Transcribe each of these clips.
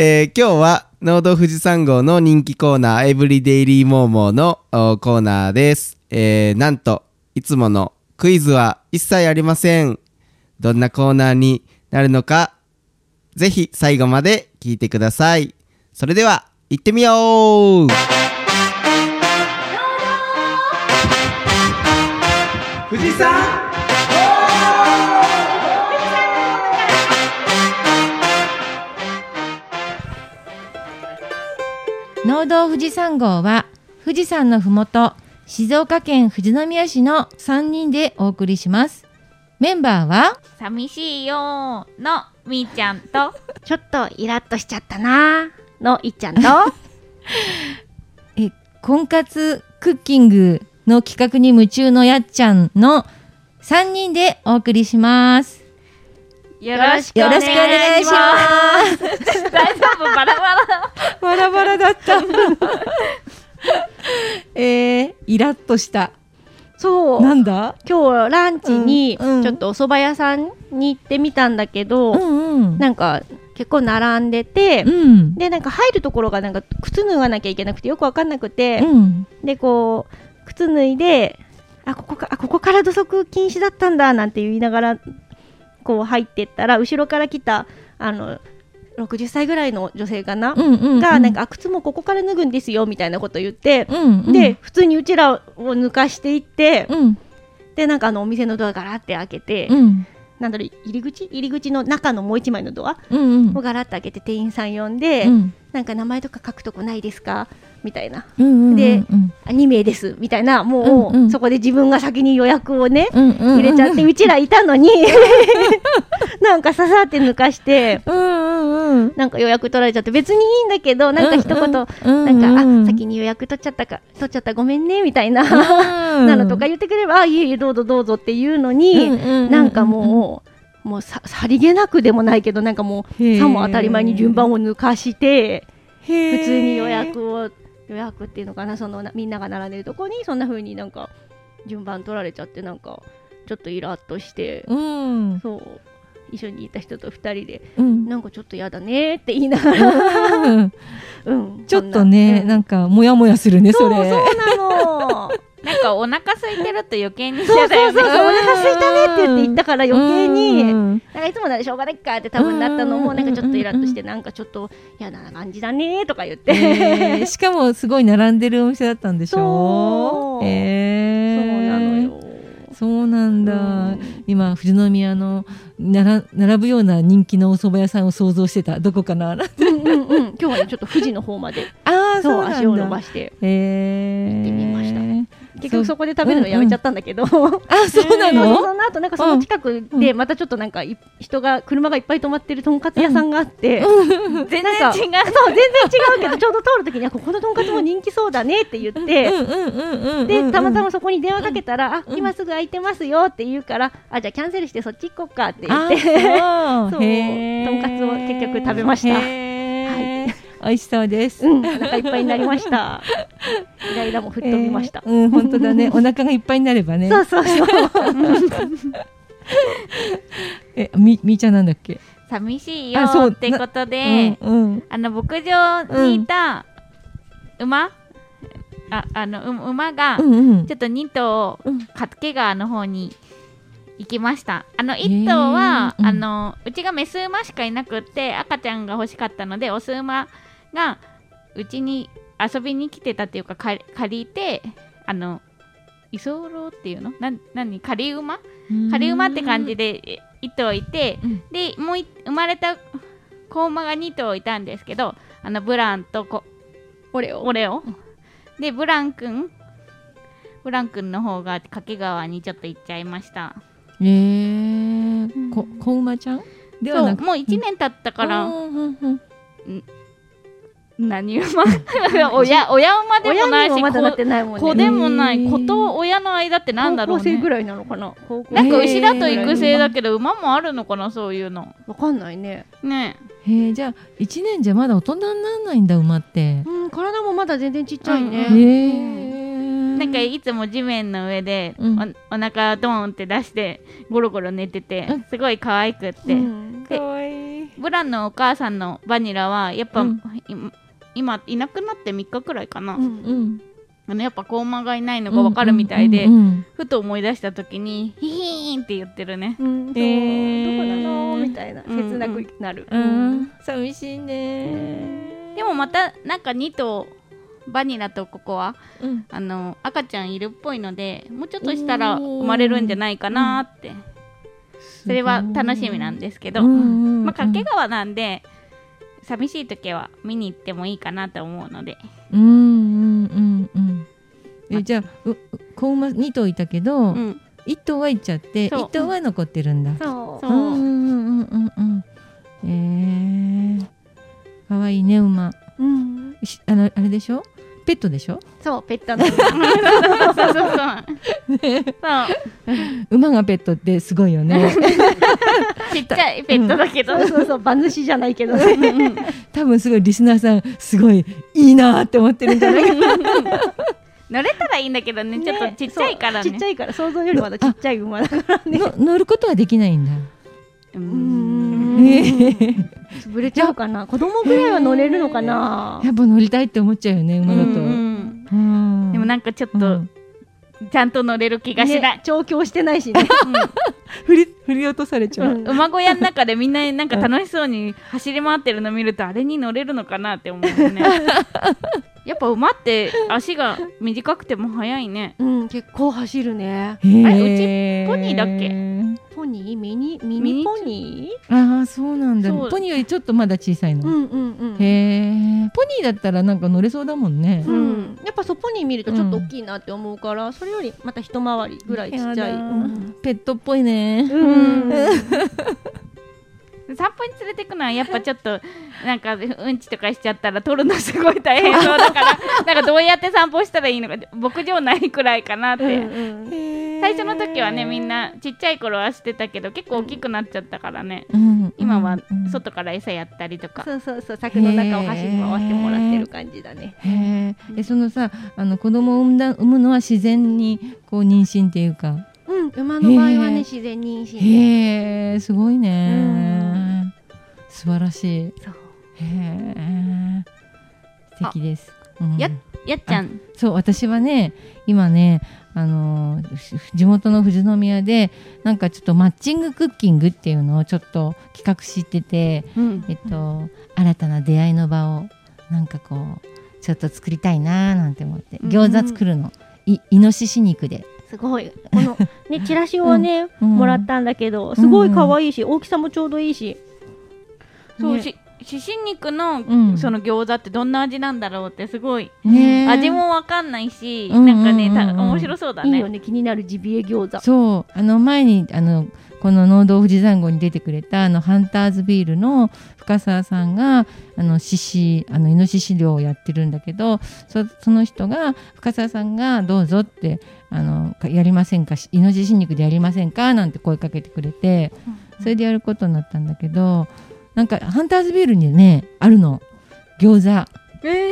えー今日は農道富士山号の人気コーナーエブリデイリーモーモーのコーナーです、えーなんといつものクイズは一切ありません。どんなコーナーになるのかぜひ最後まで聞いてください。それでは行ってみよう。富士山農道富士山号は富士山のふもと静岡県富士宮市の3人でお送りします。メンバーは寂しいよーのみーちゃんとちょっとイラッとしちゃったなのいっちゃんと。え婚活クッキングの企画に夢中のやっちゃんの3人でお送りしますよろしくお願いします。大丈夫バラバラバラバラだった。えー、イラッとした。そう。なんだ？今日ランチにちょっとお蕎麦屋さんに行ってみたんだけど、うんうん。なんか結構並んでて、うん。でなんか入るところがなんか靴脱がなきゃいけなくてよくわかんなくて、うん。でこう靴脱いであここかあここから土足禁止だったんだなんて言いながらこう入ってったら後ろから来たあの60歳ぐらいの女性かな、うんうんうん。がなんかあ靴もここから脱ぐんですよみたいなこと言って、うんうん。で普通にうちらを抜かしていって、うん。でなんかあのお店のドアガラって開けて、うん。なんだろう入り口？入り口の中のもう一枚のドアうんをガラッと開けて店員さん呼んで、うん。なんか名前とか書くとこないですか？みたいな。うんうんでうん。あ2名ですみたいな。もう、うんうん。そこで自分が先に予約をね、うんうん入れちゃってうちらいたのに。なんかささって抜かしてうんうんうん。なんか予約取られちゃって別にいいんだけどなんか一言、うんなんか、うん。あ先に予約取っちゃったか取っちゃったごめんねみたいな、うんなのとか言ってくればあいえいえどうぞどうぞっていうのに、うんうんうんうん。なんかもう、もうささりげなくでもないけどなんかもうさも当たり前に順番を抜かして普通に予約を予約っていうのかなそのなみんなが並んでるとこにそんな風になんか順番取られちゃってなんかちょっとイラッとして、うん。そう。一緒にいた人と2人でうん。なんかちょっとやだねって言いながら、うん。うん、ちょっとね、な。ん。かかモヤモヤするねそそうれそうなのなんかお腹空いてると余計にそうそうそうそうおね腹空いたねって言って言ったから余計に、うんなん。かいつもならしょうがないかって多分なったのもうん。なんかちょっとイラッとしてなんかちょっと嫌な感じだねとか言って、えー しかもすごい並んでるお店だったんでしょ？そう。えー。そうなのよ。そうなんだ、うん。今富士宮のなら並ぶような人気のお蕎麦屋さんを想像してた。どこかな？うんうんうん、今日はねちょっと富士の方まで。ああそう足を伸ばして。えー、行ってみました。結そう局そこで食べるのやめちゃったんだけど、あそうなの、その後なんかその近くでまたちょっとなんかい人が車がいっぱい止まってるとんかつ屋さんがあって、全然なんか違う。そう全然違うけどちょうど通る時にはここのとんかつも人気そうだねって言って、うんうんうんうんうんでたまたまそこに電話かけたら、あ今すぐ空いてますよって言うからあじゃあキャンセルしてそっち行こうかって言って。あそう。とんかつを結局食べました美味しそうです、うん、お腹いっぱいになりました。イライラも吹っ飛びました。えーうん本当だね。お腹がいっぱいになればね。そうそうそう。えみみーちゃんなんだっけ？寂しいよ。あそう。ってことで、うんうん。あの牧場にいた馬、ああのう馬がちょっと2頭うん掛川の方に行きました。あの1頭は、へーうん。あのうちがメス馬しかいなくって赤ちゃんが欲しかったのでオス馬がうちに遊びに来てたっていうか借りてあの居候っていうの？な何？仮馬？仮馬って感じで1頭いて、うん。でもうい生まれた子馬が2頭いたんですけどあのブランとこオレオ。オレオでブラン君ブラン君の方が掛川にちょっと行っちゃいました。えー、こ子馬ちゃん？ではなく？そうもう1年経ったから。うん何馬？親親馬でもな親いしまだなってないもんね。子でもない子と親の間ってなんだろうね。高校生ぐらいなのかな？高校なんか牛だと育成だけど馬もあるのかなそういうの。わかんないね。ね。へーじゃあ1年じゃまだ大人にならないんだ馬って。うん、体もまだ全然ちっちゃいね。うん。へーなんかいつも地面の上でお,、うん。お腹ドーンって出してゴロゴロ寝ててうん。すごい可愛くって、うん。かわいい。ブランのお母さんのバニラはやっぱ、うん。い今いなくなって3日くらいかな、うんうん。あのやっぱ子馬がいないのがわかるみたいで、うんうん。ふと思い出した時にヒヒーンって言ってるね。うん、そう、へー。どこなの？みたいなうん。切なくなる、うん。うん。寂しいね。でもまたなんか2頭バニラとココアうん。あの赤ちゃんいるっぽいのでもうちょっとしたら生まれるんじゃないかなって、それは楽しみなんですけど、うん。まあ掛川なんで寂しい時は見に行ってもいいかなと思うので。うんうんうんうん。えじゃあう子馬2頭いたけど、うん。一頭は行っちゃってそう。一頭は残ってるんだ。そう。そう。うんうんうんうんうんえー、かわいいね馬うん、しあのあれでしょペットでしょ？そうペットのそうそうそう。そう。馬がペットってすごいよね。ちっちゃいペットだけど、そうそうそう馬主じゃないけど。ね多分すごいリスナーさんすごいいいなーって思ってるんじゃない？か乗れたらいいんだけどね。ちょっとちっちゃいからね。ちっちゃいから。想像よりまだちっちゃい馬だからね。の乗ることはできないんだううん。潰れちゃうかな。子供ぐらいは乗れるのかな。やっぱ乗りたいって思っちゃうよね馬だと、うんうん。でもなんかちょっとうん。ちゃんと乗れる気がしない。ね、調教してないしね。振り振り落とされちゃう、うん。馬小屋の中でみんななんか楽しそうに走り回ってるの見るとあれに乗れるのかなって思うよね。やっぱ馬って足が短くても速いね。うん結構走るね。あれうちポニーだっけ？ポニー？ミニ？ミミニニポニああそうなんだ。ポニーよりちょっとまだ小さいの、ーうんうんうん。へえポニーだったらなんか乗れそうだもんね、うん、やっぱそうポニー見るとちょっと大きいなって思うから、それよりまた一回りぐらいちっちゃい。うん。ペットっぽいね、うん 散歩に連れてくのはやっぱちょっと なんかうんちとかしちゃったら取るのすごい大変そうだから なんかどうやって散歩したらいいのか牧場ないくらいかなって、うん最初の時はねみんなちっちゃい頃はしてたけど結構大きくなっちゃったからね、うん。今はうん外から餌やったりとか、そうそうそう柵の中を走り回してもらってる感じだね。えそのさあの子供を産んだ産むのは自然にこう妊娠っていうかうん馬の場合はね自然妊娠で。へえすごいね。素晴らしい。へそう。え素敵です、うん。ややっちゃん。そう私はね今ねあのー地元の富士宮でなんかちょっとマッチングクッキングっていうのをちょっと企画してて、うん。えっと、新たな出会いの場をなんかこうちょっと作りたいなーなんて思ってうん。餃子作るの、いイノシシ肉ですごい。このね チラシをね、うんもらったんだけどすごい可愛いし、大きさもちょうどいいし。ねそうししし肉の、うん。その餃子ってどんな味なんだろうってすごい、ね。ー味もわかんないし、うんなんかね、たうん。うんうん面白そうだね。いいよね気になるジビエ餃子。そう。あの前にあのこの農道富士山号に出てくれたあのハンターズビールの深澤さんがあの獅子あのイノシシ漁をやってるんだけどそその人が深澤さんがどうぞってあのかやりませんか？しイノシシ肉でやりませんか？なんて声かけてくれてそれでやることになったんだけどなんかハンターズビールにねあるの。餃子。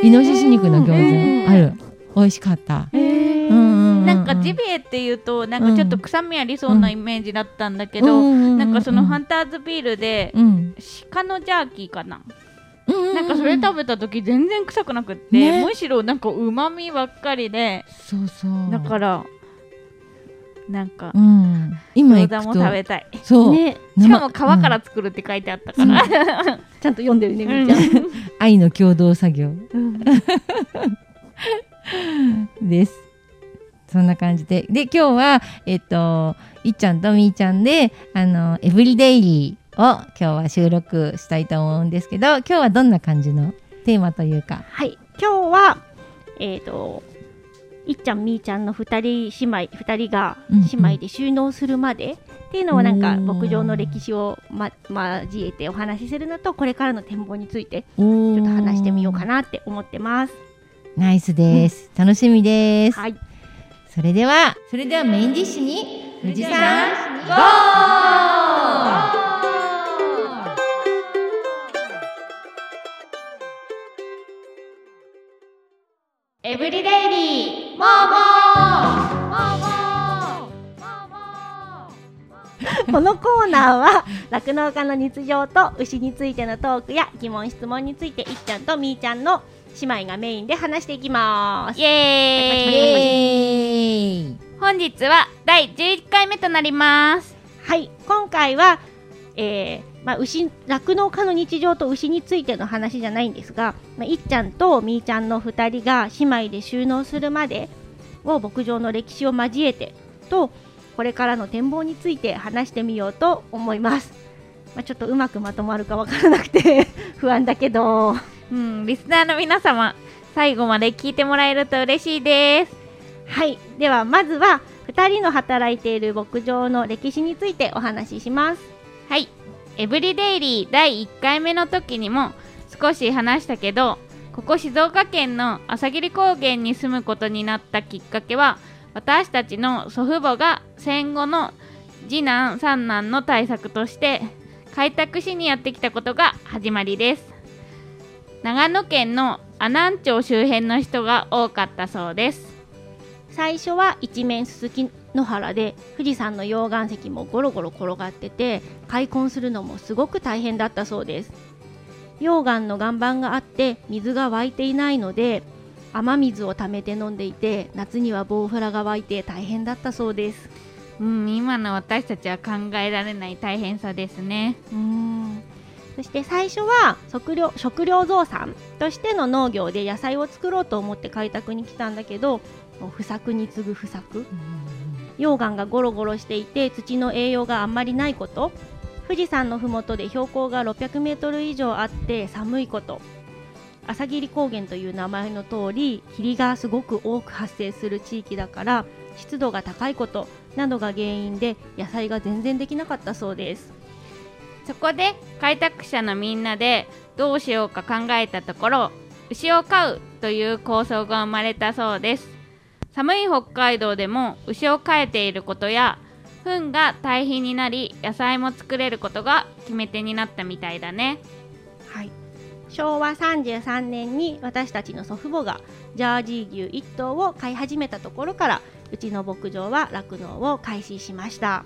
イノシシ肉の餃子、へー。ある。美味しかった。なんかジビエっていうとなんかちょっと臭みありそうなイメージだったんだけど、うんなんかそのハンンターズビールでうん。鹿のジャーキーかな、うんなんかそれ食べた時全然臭くなくって、ね。むしろなんかうまみばっかりでそうそう。だからなんかうん、今行餃子も食べたい。そう、ね。しかも皮かうんら作るって書いてあったから、ちゃんと読んでるねみうんーちゃん。愛の共同作業。うん。です。そんな感じで。で今日はえっといっちゃんとみーちゃんであのエブリデイリーを今日は収録したいと思うんですけど今日はどんな感じのテーマというか？はい、今日は、えっ、と、いっちゃん、みーちゃんの二人姉妹、二人がうんうん。姉妹で収納するまで、っていうのをなんか牧場の歴史を、ま、交えてお話しするのとこれからの展望についてちょっと話してみようかなって思ってます。ナイスです、楽しみです、はい、それではそれではメインディッシュに富士山ゴーエブリデイリーモーモーこのコーナーは酪農家の日常と牛についてのトークや疑問質問についていっちゃんとみーちゃんの姉妹がメインで話していきます。イエーイ!本日は第11回目となります。はい今回は、えーまあ、牛酪農家の日常と牛についての話じゃないんですが、まあ、いっちゃんとみーちゃんの2人が姉妹で収納するまでを牧場の歴史を交えてとこれからの展望について話してみようと思います、まあ、ちょっとうまくまとまるかわからなくて 不安だけど。うんリスナーの皆様最後まで聞いてもらえると嬉しいです。はい。ではまずは2人の働いている牧場の歴史についてお話しします。はいエブリデイリー第1回目の時にも少し話したけどここ静岡県の朝霧高原に住むことになったきっかけは私たちの祖父母が戦後の次男三男の対策として開拓しにやってきたことが始まりです。長野県の阿南町周辺の人が多かったそうです。最初は一面すすき野原で富士山の溶岩石もゴロゴロ転がってて開墾するのもすごく大変だったそうです。溶岩の岩盤があって水が湧いていないので雨水を溜めて飲んでいて夏にはボウフラが湧いて大変だったそうです。うん今の私たちは考えられない大変さですね。うん。そして最初は食料食料増産としての農業で野菜を作ろうと思って開拓に来たんだけどもう不作に次ぐ不作溶岩がゴロゴロしていて土の栄養があんまりないこと。富士山のふもとで標高が600メートル以上あって寒いこと。朝霧高原という名前の通り霧がすごく多く発生する地域だから湿度が高いことなどが原因で野菜が全然できなかったそうです。そこで開拓者のみんなでどうしようか考えたところ牛を飼うという構想が生まれたそうです。寒い北海道でも牛を飼えていることや糞が堆肥になり野菜も作れることが決め手になったみたいだね。はい、昭和33年に私たちの祖父母がジャージー牛1頭を飼い始めたところからうちの牧場は酪農を開始しました。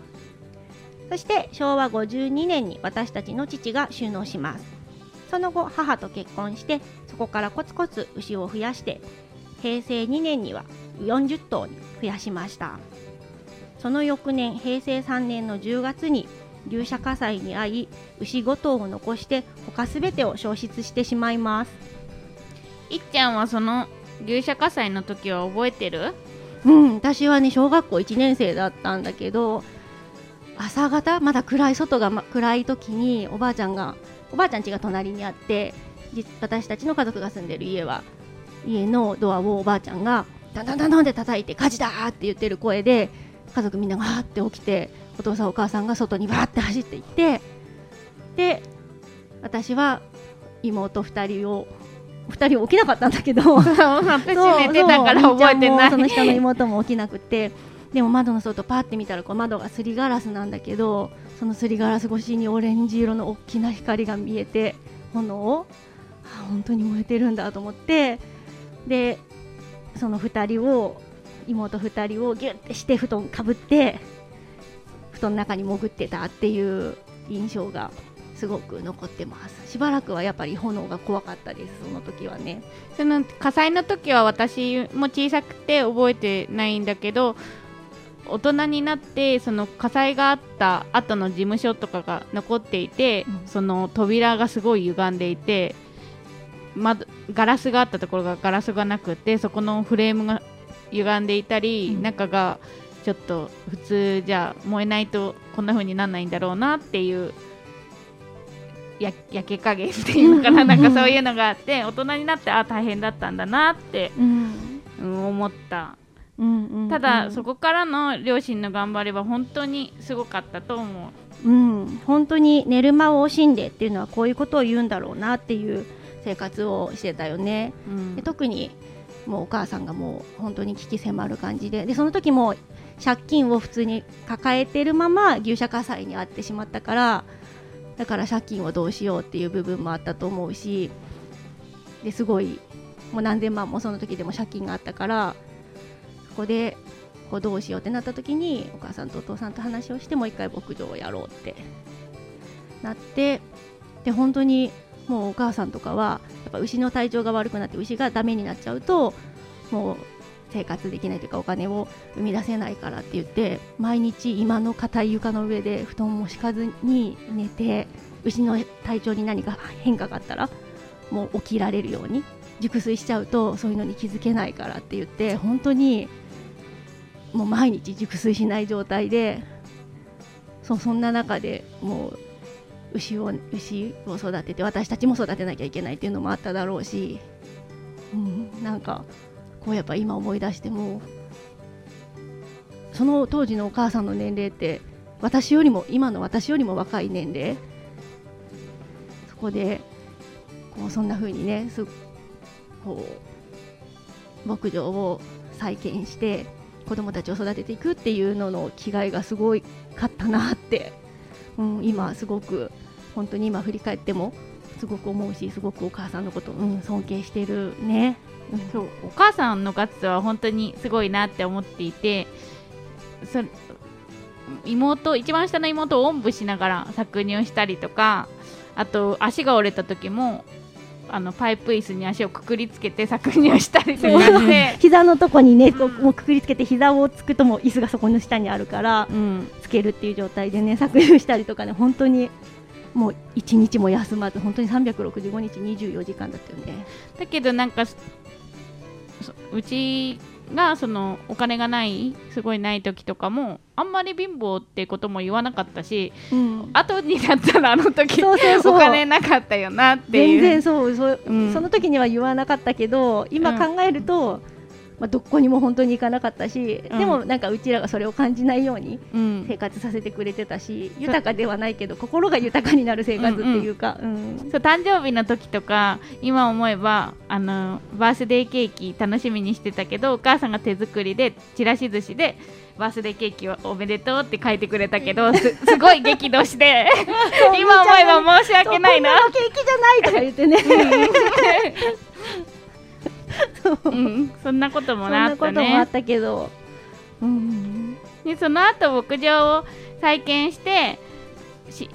そして昭和52年に私たちの父が収納します。その後母と結婚してそこからコツコツ牛を増やして平成2年には40頭に増やしました。その翌年平成3年の10月に牛舎火災に遭い牛5頭を残して他すべてを消失してしまいます。いっちゃんはその牛舎火災の時は覚えてる？うん私はね小学校1年生だったんだけど朝方まだ暗い外が、ま、暗い時におばあちゃんがおばあちゃん家が隣にあってじ私たちの家族が住んでる家は家のドアをおばあちゃんがダンダンダンダンって叩いて火事だーって言ってる声で家族みんながわーって起きてお父さんお母さんが外にわーって走っていってで私は妹2人を2人起きなかったんだけど 私寝てたから覚えてない。その下の妹も起きなくてでも窓の外パーって見たらこう窓がすりガラスなんだけどそのすりガラス越しにオレンジ色の大きな光が見えて炎をあ本当に燃えてるんだと思ってでその2人を妹2人をギュッてして布団かぶって布団の中に潜ってたっていう印象がすごく残ってます。しばらくはやっぱり炎が怖かったですその時はね。その火災の時は私も小さくて覚えてないんだけど大人になってその火災があった後の事務所とかが残っていて、うん。その扉がすごい歪んでいて窓ガラスがあったところがガラスがなくてそこのフレームが歪んでいたり、うん。中がちょっと普通じゃ燃えないとこんな風にならないんだろうなっていうや焼け加減っていうのかな なんかそういうのがあって大人になってあ大変だったんだなって、うん。うん思った。うんうん。ただ、そこからの両親の頑張りは本当にすごかったと思う。うん、本当に寝る間を惜しんでっていうのはこういうことを言うんだろうなっていう生活をしてたよね。うんで特にもうお母さんがもう本当に危機迫る感じででその時も借金を普通に抱えてるまま牛舎火災に遭ってしまったからだから借金をどうしようっていう部分もあったと思うしですごいもう何千万もその時でも借金があったからそこでこうどうしようってなった時にお母さんとお父さんと話をしてもう一回牧場をやろうってなってで本当にもうお母さんとかはやっぱ牛の体調が悪くなって牛がダメになっちゃうともう生活できないというかお金を生み出せないからって言って毎日今の硬い床の上で布団も敷かずに寝て牛の体調に何か変化があったらもう起きられるように熟睡しちゃうとそういうのに気づけないからって言って本当にもう毎日熟睡しない状態でそうそんな中でもう牛を牛を育てて私たちも育てなきゃいけないっていうのもあっただろうし、うん、なんかこうやっぱ今思い出してもその当時のお母さんの年齢って私よりも今の私よりも若い年齢そこでこうそんな風にねすこう牧場を再建して子供たちを育てていくっていうのの気概がすごいかったなって、うん、今すごく本当に今振り返ってもすごく思うしすごくお母さんのこと、うん、尊敬してるね。うん。そうお母さんのガッツは本当にすごいなって思っていてそ妹一番下の妹をおんぶしながら搾乳したりとかあと足が折れた時もあのパイプ椅子に足をくくりつけて搾乳したりとかして、膝のとこにねこうもうくくりつけて膝をつくともう椅子がそこの下にあるからうん、つけるっていう状態でね搾乳したりとかね本当にもう一日も休まず本当に365日24時間だったよね。だけどなんかそうちがそのお金がないすごいない時とかもあんまり貧乏ってことも言わなかったしうん、後になったらあの時そうそうそう。お金なかったよなっていう。全然そうそう、うん。その時には言わなかったけど今考えると、まあ、どこにも本当に行かなかったし、うん。でもなんかうちらがそれを感じないようにうん。生活させてくれてたし豊かではないけど心が豊かになる生活っていうか、うんそう誕生日の時とか今思えばあのバースデーケーキ楽しみにしてたけどお母さんが手作りでちらし寿司でバースデーケーキをおめでとうって書いてくれたけどすすごい激怒して 今思えば申し訳ないな。ケーキじゃないとか言ってねうん、そんなこともそんなあったなこともあっねたけど、うん、でその後牧場を再建してし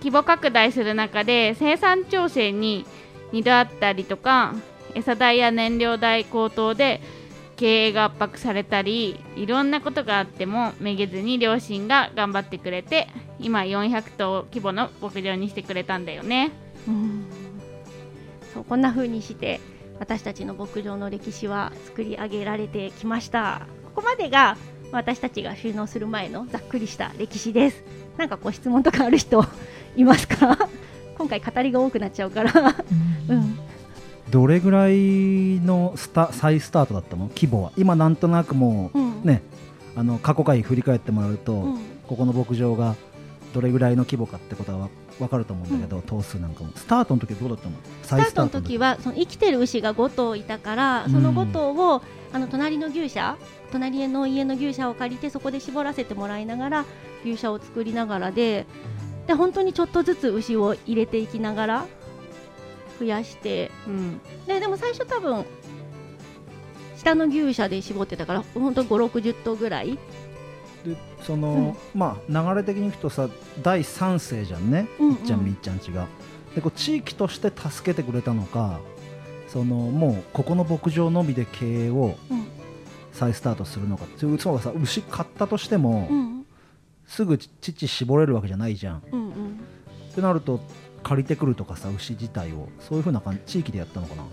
規模拡大する中で生産調整に2度あったりとか餌代や燃料代高騰で経営が圧迫されたりいろんなことがあってもめげずに両親が頑張ってくれて今400頭規模の牧場にしてくれたんだよね。うん。そうこんな風にして私たちの牧場の歴史は作り上げられてきました。ここまでが私たちが収納する前のざっくりした歴史です。なんかこう質問とかある人 いますか？今回語りが多くなっちゃうから。うん。どれぐらいのスタ再スタートだったの？規模は。今なんとなくもうん。うねあの過去回振り返ってもらうと、うん。ここの牧場がどれぐらいの規模かってことはわ分かると思うんだけど、頭数なんかも。スタートの時はどうだったの？ス再タートの時はその生きてる牛が5頭いたからその5頭を、あの隣の牛舎隣の家の牛舎を借りてそこで絞らせてもらいながら牛舎を作りながらでで本当にちょっとずつ牛を入れていきながら増やしてうん。ででも最初多分下の牛舎で絞ってたから本当5 6 0頭ぐらい、でその、まあ流れ的にいくとさ第三世じゃんね、うんうん。いっちゃんみっちゃんちが。でこう地域として助けてくれたのかそのもうここの牧場のみで経営をうん。再スタートするのかそうそうさ牛買ったとしても、うん。すぐ乳絞れるわけじゃないじゃん。っうんうん、てなると借りてくるとかさ牛自体を。そういうふうな感じ地域でやったのかな？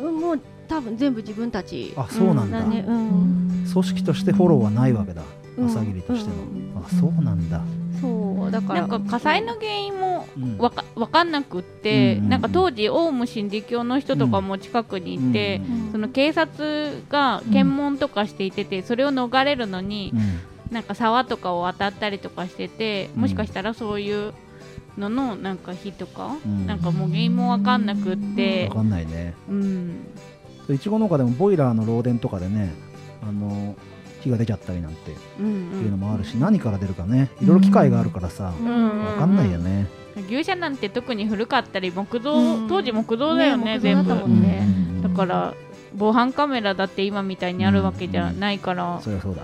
うんもう多分全部自分たち。あそうなんだ。だね、うん。組織としてフォローはないわけだ。うん朝霧としての、うんあそうなんだ、そうだからなんか火災の原因もうん。わかわかんなくって、うんうんうん。なんか当時オウム真理教の人とかも近くにいて、うんその警察が検問とかしていてて、それを逃れるのに、うん。なんか沢とかを渡ったりとかしてて、もしかしたらそういうののなんか火とか、うん。なんかもう原因もわかんなくって。わ、かんないね。うん、いちご農家でもボイラーの漏電とかでねあの火が出ちゃったりなんてうんういうのもあるし、何から出るかね。いろいろ機械があるからさ、うん。うんうんわかんないよね、牛舎なんて特に古かったり木造、うん。当時木造だよねね全部。だから防犯カメラだって今みたいにあるわけじゃないから、そりゃそうだ、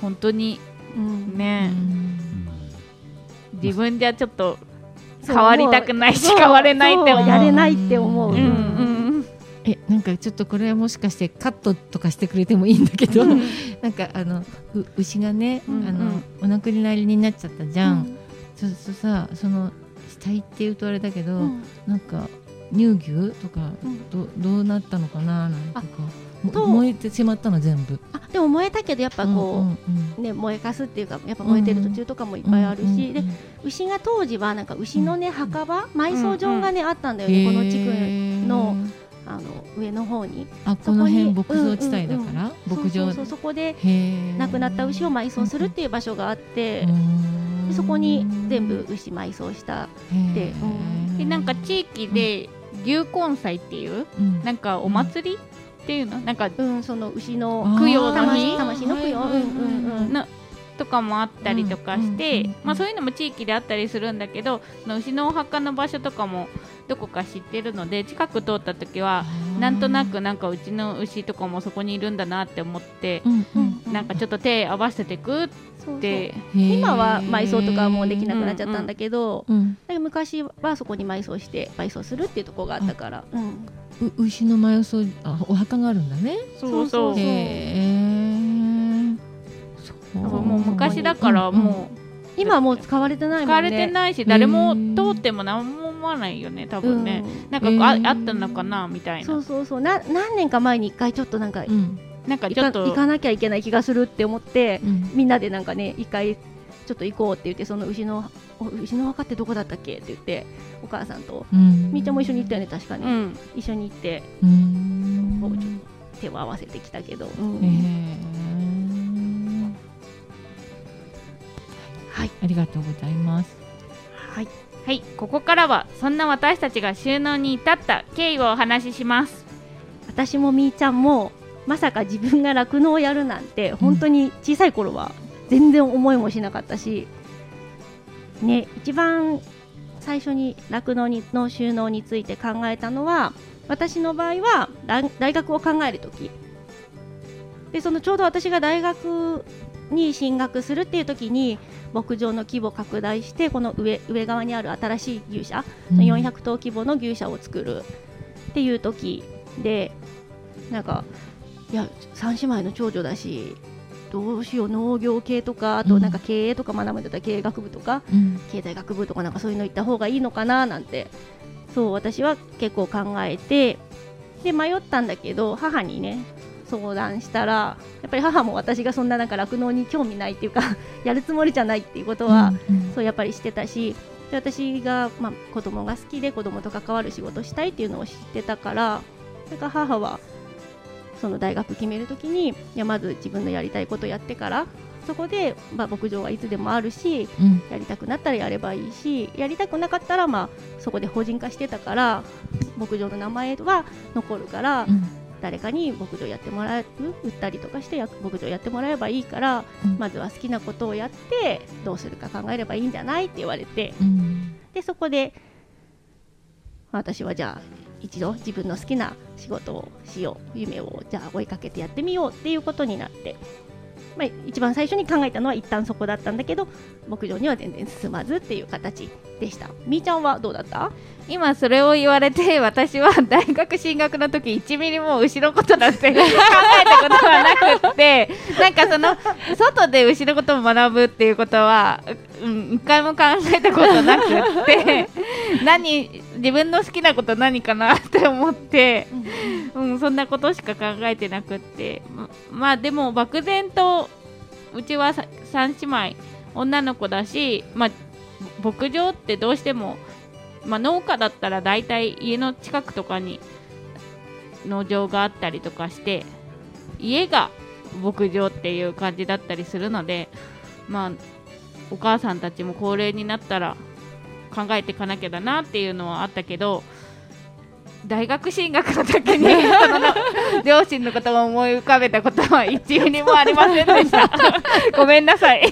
本当にうん。ね、うん。自分じゃちょっと変わりたくないし変われないって思うやれないって思う、うんうんえなんかちょっとこれはもしかしてカットとかしてくれてもいいんだけど、うん。なんかあのう牛がね、うんあのお亡くなりになっちゃったじゃん、そうするとさその死体っていうとあれだけど、うん。なんか乳牛とかうん。どどうなったのかななんてか燃えてしまったの全部。あでも燃えたけどやっぱこう、うんうんうん。ね、燃えかすっていうかやっぱ燃えてる途中とかもいっぱいあるし、うんうんうんで牛が当時はなんか牛のね墓場埋葬場がね、あったんだよね、この地区のあの上の方に。あこの辺そこに牧場地帯だから、牧場そうそうそうそこで亡くなった牛を埋葬するっていう場所があって、うん。でそこに全部牛埋葬したででなんか地域で牛根祭っていううん。なんかお祭りっていうの？なんかうん、その牛の供養の日？うんうんうん。のとかもあったりとかして、うんうんうんまあ、そういうのも地域であったりするんだけど牛のお墓の場所とかもどこか知ってるので近く通った時はなんとなくなんかうちの牛とかもそこにいるんだなって思ってなんかちょっと手合わせてくっそうそう。て今は埋葬とかはもうできなくなっちゃったんだけど、昔はそこに埋葬して埋葬するっていうところがあったから、うん。う牛の埋葬あお墓があるんだね。そうそうそう。そう。もう昔だからもう今はもう使われてないもんね。使われてないし誰も通っても何も思わないよね多分ね、なんかこうああったのかなみたいな。そうそうそう。な何年か前に一回ちょっとなんか、うん。なんかちょっと行かなきゃいけない気がするって思ってうん。みんなでなんかね一回ちょっと行こうって言ってその牛のお牛の墓ってどこだったっけって言ってお母さんと。うん。みーちゃんも一緒に行ったよね確かに、うん。一緒に行って。うん。こうちょっと手を合わせてきたけど、うん。へえはい。ありがとうございます。はいはいここからはそんな私たちが収納に至った経緯をお話しします。私もみーちゃんもまさか自分が酪農をやるなんて本当に小さい頃は全然思いもしなかったし、ね、一番最初に酪農にの収納について考えたのは私の場合は大大学を考える時。でそのちょうど私が大学に進学するっていう時に牧場の規模拡大してこの上上側にある新しい牛舎うん。400頭規模の牛舎を作るっていう時でなんかいや3姉妹の長女だしどうしよう農業系とかあとなんか経営とか学ぶんだったら経営学部とかうん。経済学部とかなんかそういうの行った方がいいのかななんて。そう私は結構考えてで迷ったんだけど母にね相談したらやっぱり母も私がそんななんか酪農に興味ないっていうか やるつもりじゃないっていうことは、うんそうやっぱりしてたしで私が、まあ、子供が好きで子供と関わる仕事したいっていうのを知ってたからそれから母はその大学決めるときにいやまず自分のやりたいことやってからそこで、まあ、牧場はいつでもあるしうん。やりたくなったらやればいいしやりたくなかったら、まあ、そこで法人化してたから牧場の名前は残るから、うん誰かに牧場やってもらう売ったりとかしてや牧場やってもらえばいいから、うん。まずは好きなことをやってどうするか考えればいいんじゃないって言われて。うん。でそこで私はじゃあ一度自分の好きな仕事をしよう夢をじゃあ追いかけてやってみようっていうことになって、まあ、一番最初に考えたのは一旦そこだったんだけど牧場には全然進まずっていう形でした。みーちゃんはどうだった？今それを言われて私は大学進学の時1ミリも牛のことなんて考えたことはなくって なんかその外で牛のことを学ぶっていうことは、うん、一回も考えたことなくって何自分の好きなこと何かなって思って、うん、そんなことしか考えてなくって。ままあでも漠然とうちはさ3姉妹女の子だし、まあ、牧場ってどうしてもまあ、農家だったら大体家の近くとかに農場があったりとかして家が牧場っていう感じだったりするのでまあお母さんたちも高齢になったら考えていかなきゃだなっていうのはあったけど大学進学の時に両親のことを思い浮かべたことは1ミリもありませんでした。ごめんなさい。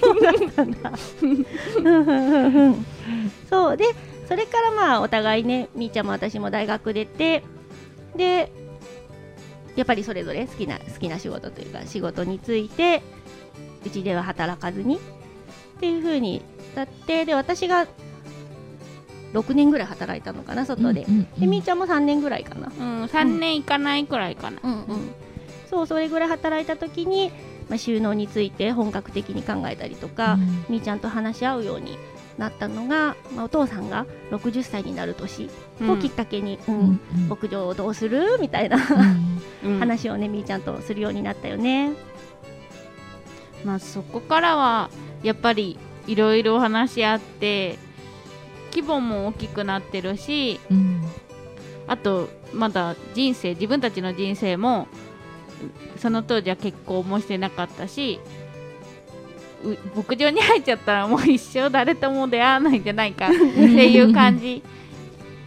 そう。でそれからまあお互いねみーちゃんも私も大学出てでやっぱりそれぞれ好きな好きな仕事というか仕事についてうちでは働かずにっていう風にだってで私が6年ぐらい働いたのかな外で、うんうん。でみーちゃんも3年ぐらいかな。うん、3年いかないくらいかな。うんうん、そうそれぐらい働いた時に、まあ、収納について本格的に考えたりとか、うん。みーちゃんと話し合うようになったのが、まあ、お父さんが60歳になる年をきっかけに、うんうんうん。牧場をどうする？みたいなうん。うん。話をねみーちゃんとするようになったよね。まあそこからはやっぱりいろいろ話し合って規模も大きくなってるしうん。あとまだ人生自分たちの人生もその当時は結婚もしてなかったしう牧場に入っちゃったらもう一生誰とも出会わないんじゃないかっていう感じ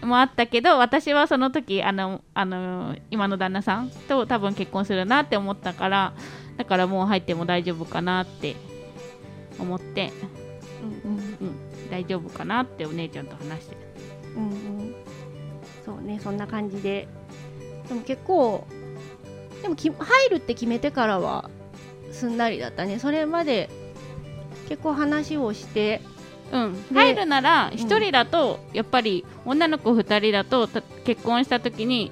もあったけど私はその時あのあの今の旦那さんと多分結婚するなって思ったからだからもう入っても大丈夫かなって思って、うん、大丈夫かなってお姉ちゃんと話してうんうん、そうねそんな感じで。でも結構でもき入るって決めてからはすんなりだったね。それまで結構話をしてうん、で入るなら1人だとやっぱり女の子2人だとた結婚した時に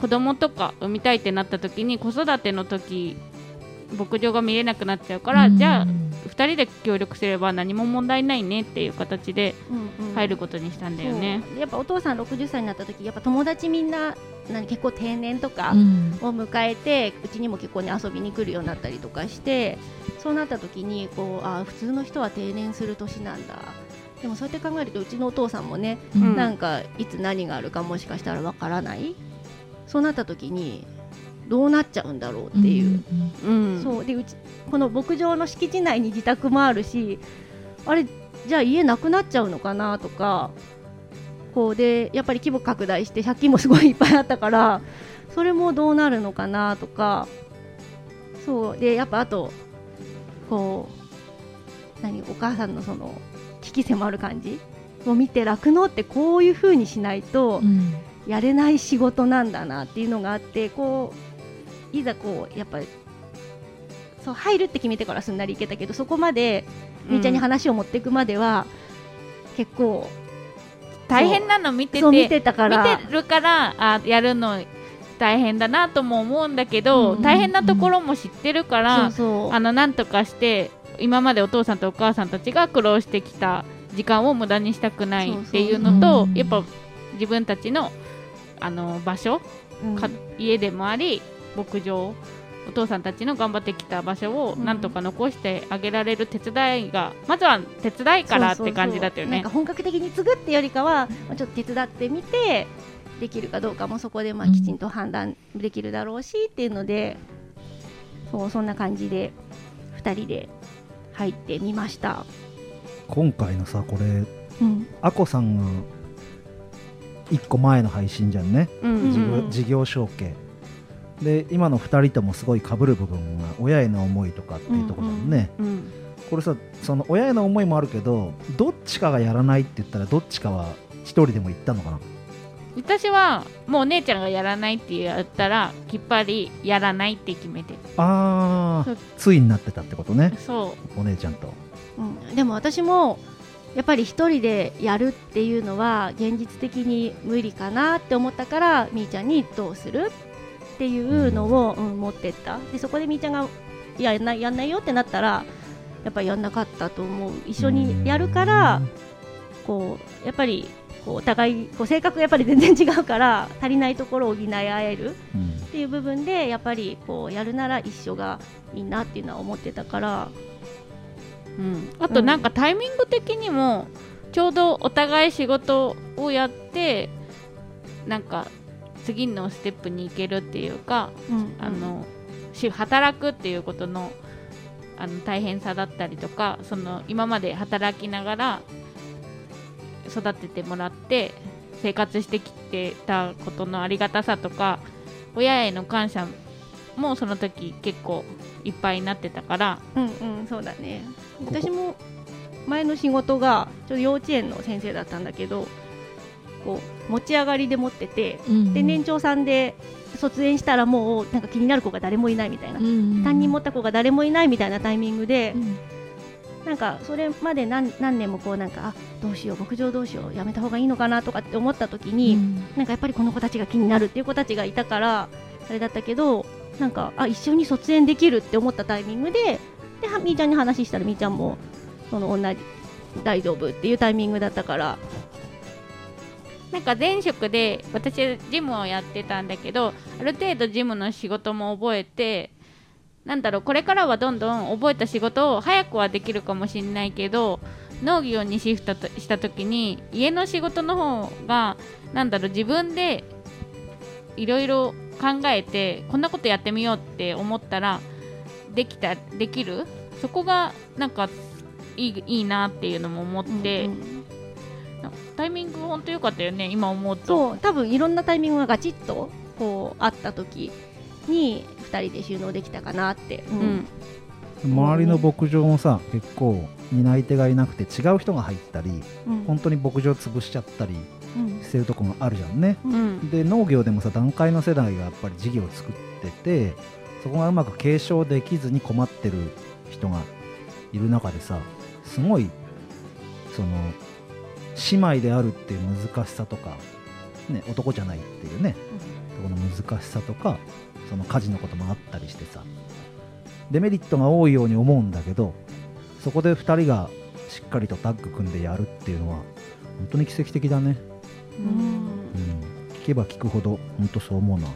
子供とか産みたいってなった時に子育ての時牧場が見れなくなっちゃうから、じゃあ2人で協力すれば何も問題ないねっていう形で入ることにしたんだよね。そう。やっぱお父さん60歳になった時やっぱ友達みんな何結構定年とかうん。を迎えてうちにも結構ね遊びに来るようになったりとかしてそうなった時にこうあ普通の人は定年する年なんだ。でもそうやって考えるとうちのお父さんもね、うん。なんかいつ何があるかもしかしたらわからない。そうなった時にどうなっちゃうんだろうっていう、うんそう。でうちこの牧場の敷地内に自宅もあるしあれじゃあ家なくなっちゃうのかなとかこうでやっぱり規模拡大して借金もすごいいっぱいあったからそれもどうなるのかなとかそう。でやっぱあとこう何お母さんのその危機迫る感じを見て酪農ってこういう風にしないとうん。やれない仕事なんだなっていうのがあってこういざこうやっぱりそう入るって決めてからすんなりいけたけどそこまでみーちゃんに話を持っていくまでは、結構大変なの見てて。見てたから。見てるからあやるの大変だなとも思うんだけど、うん。大変なところも知ってるから、そうそう。あのなんとかして今までお父さんとお母さんたちが苦労してきた時間を無駄にしたくないっていうのとそうそうやっぱ自分たちのあの場所家でもあり牧場お父さんたちの頑張ってきた場所をうんなんとか残してあげられる手伝いが、まずは手伝いからって感じだったよね。そうそうそう。なんか。本格的に継ぐってよりかはまあちょっと手伝ってみてできるかどうかもそこでまあうんきちんと判断できるだろうしっていうので、そうそんな感じで2人で入ってみました。今回のさこれうん。あこさんが1個前の配信じゃんね、うん。うん事業承継で今の2人ともすごい被る部分が親への思いとかっていうところだもんね、うんこれさその親への思いもあるけどどっちかがやらないって言ったらどっちかは一人でも言ったのかな？私はもうお姉ちゃんがやらないって言ったらきっぱりやらないって決めてあーそう。ついになってたってことね。そお姉ちゃんと。うん、でも私もやっぱり一人でやるっていうのは現実的に無理かなって思ったからみーちゃんにどうする？っていうのを、うん持ってった。でそこでみーちゃんがいややんないやんないよってなったらやっぱりやんなかったと思う。一緒にやるからこうやっぱりこうお互いこう性格がやっぱり全然違うから足りないところを補い合えるうんっていう部分でやっぱりこうやるなら一緒がいいなっていうのは思ってたから。う、うん、あとなんかタイミング的にもちょうどお互い仕事をやってなんか次のステップに行けるっていうかあのし働くっていうことのあの大変さだったりとかその今まで働きながら育ててもらって生活してきてたことのありがたさとか親への感謝もその時結構いっぱいになってたからうんうん。そうだね。私も前の仕事がちょっと幼稚園の先生だったんだけどこう持ち上がりで持ってて、うんで年長さんで卒園したらもうなんか気になる子が誰もいないみたいな、うん担任持った子が誰もいないみたいなタイミングでう、んなんかそれまで何何年もこうなんかあどうしよう牧場どうしようやめた方がいいのかなとかって思った時に、うん。なんかやっぱりこの子たちが気になるっていう子たちがいたからあれだったけどなんかあ一緒に卒園できるって思ったタイミングでではみーちゃんに話したらみーちゃんもその同じ大丈夫っていうタイミングだったからなんか前職で私ジムをやってたんだけどある程度ジムの仕事も覚えてなんだろうこれからはどんどん覚えた仕事を早くはできるかもしれないけど農業にシフトした時に家の仕事の方がなんだろう自分でいろいろ考えてこんなことやってみようって思ったらできたできる？そこがなんかいいいいなっていうのも思って、うんうん。タイミング本当良かったよね今思うと。そう多分いろんなタイミングがガチッとこうあった時に2人で収納できたかなって、ううん。周りの牧場もさ結構担い手がいなくて違う人が入ったりうん。本当に牧場潰しちゃったりうん。してるとこもあるじゃんね。うん。で農業でもさ段階の世代がやっぱり事業を作っててそこがうまく継承できずに困ってる人がいる中でさすごいその姉妹であるっていう難しさとか、ね、男じゃないっていうねところの難しさとかその家事のこともあったりしてさ。デメリットが多いように思うんだけどそこで2人がしっかりとタッグ組んでやるっていうのは本当に奇跡的だね、うん。うん、聞けば聞くほど本当そう思うな。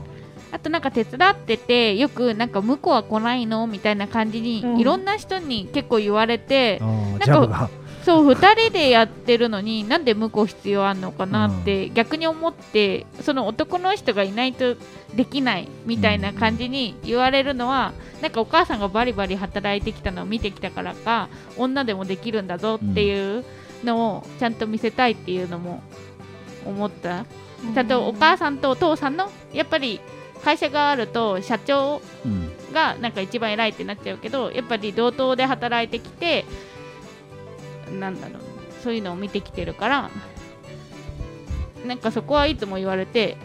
あとなんか手伝っててよくなんか向こうは来ないのみたいな感じに、うん。いろんな人に結構言われてあーかジャブがそう2人でやってるのになんで向こう必要あんのかなって逆に思ってその男の人がいないとできないみたいな感じに言われるのはなんかお母さんがバリバリ働いてきたのを見てきたからか女でもできるんだぞっていうのをちゃんと見せたいっていうのも思った。ちゃんとお母さんとお父さんのやっぱり会社があると社長うん。がなんか一番偉いってなっちゃうけどやっぱり同等で働いてきてなんだろうそういうのを見てきてるからなんかそこはいつも言われて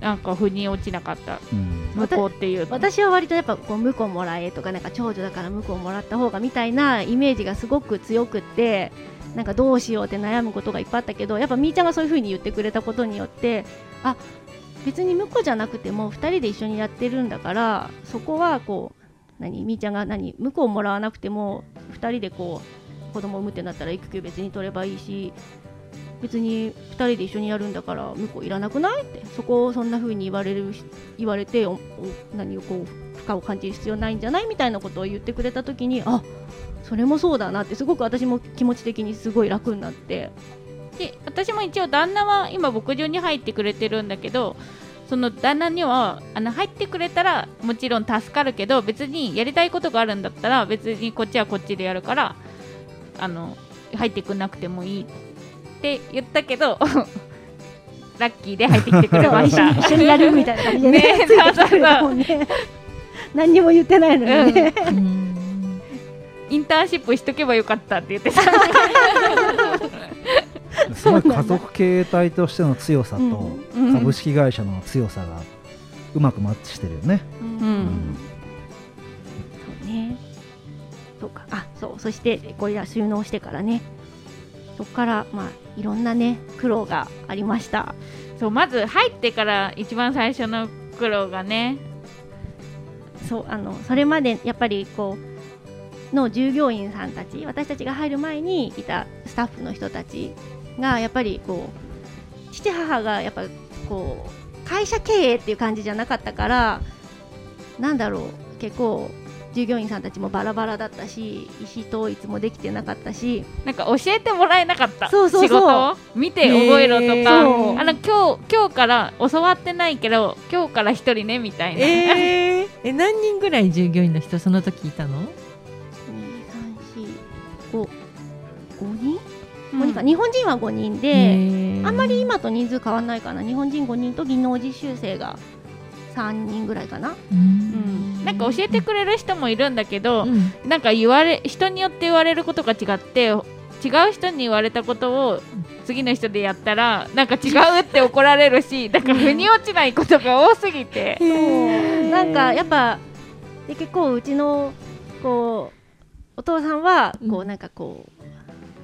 なんか腑に落ちなかった。うん。向こうっていうの私は割とやっぱこう婿もらえとかなんか長女だから婿をもらった方がみたいなイメージがすごく強くってなんかどうしようって悩むことがいっぱいあったけどやっぱみーちゃんがそういう風に言ってくれたことによってあ別に婿じゃなくても2人で一緒にやってるんだからそこはこう何みーちゃんが何婿をもらわなくても2人でこう子供産むってなったら育休別に取ればいいし別に2人で一緒にやるんだから婿いらなくないって。そこをそんな風に言われる言われて何をこう負荷を感じる必要ないんじゃないみたいなことを言ってくれた時にあそれもそうだなってすごく私も気持ち的にすごい楽になって。で私も一応旦那は今牧場に入ってくれてるんだけどその旦那にはあの入ってくれたらもちろん助かるけど別にやりたいことがあるんだったら別にこっちはこっちでやるからあの入ってくんなくてもいいって言ったけど ラッキーで入ってきてくれました。一緒にやるみたいな感じでね。ねついてきてくれたもんね。何にも言ってないのにね、うん。インターンシップしとけばよかったって言ってた。すごい家族経営体としての強さとうん。株式会社の強さがうまくマッチしてるよね。うん。そうね。そうか。あそうそしてこれら収納してからねそこからまあいろんなね苦労がありました。そうまず入ってから一番最初の苦労がねそうあのそれまでやっぱりこうの従業員さんたち私たちが入る前にいたスタッフの人たちがやっぱりこう父母がやっぱこう会社経営っていう感じじゃなかったからなんだろう結構従業員さんたちもバラバラだったし意思統一もできてなかったし。なんか教えてもらえなかったそうそうそう。仕事を見て覚えろとへかーあの今日今日から教わってないけど今日から一人ねみたいな、えー、え何人ぐらい従業員の人その時いたの？2 3 4 5 5人、うん。5人か。日本人は5人で、あんまり今と人数変わんないかな。日本人5人と技能実習生が3人ぐらいかな。うん。なんか教えてくれる人もいるんだけど、うん。なんか言われ人によって言われることが違って違う人に言われたことを次の人でやったらなんか違うって怒られるし だから腑に落ちないことが多すぎて。なんかやっぱで結構うちのこうお父さんはこううん。なんかこう、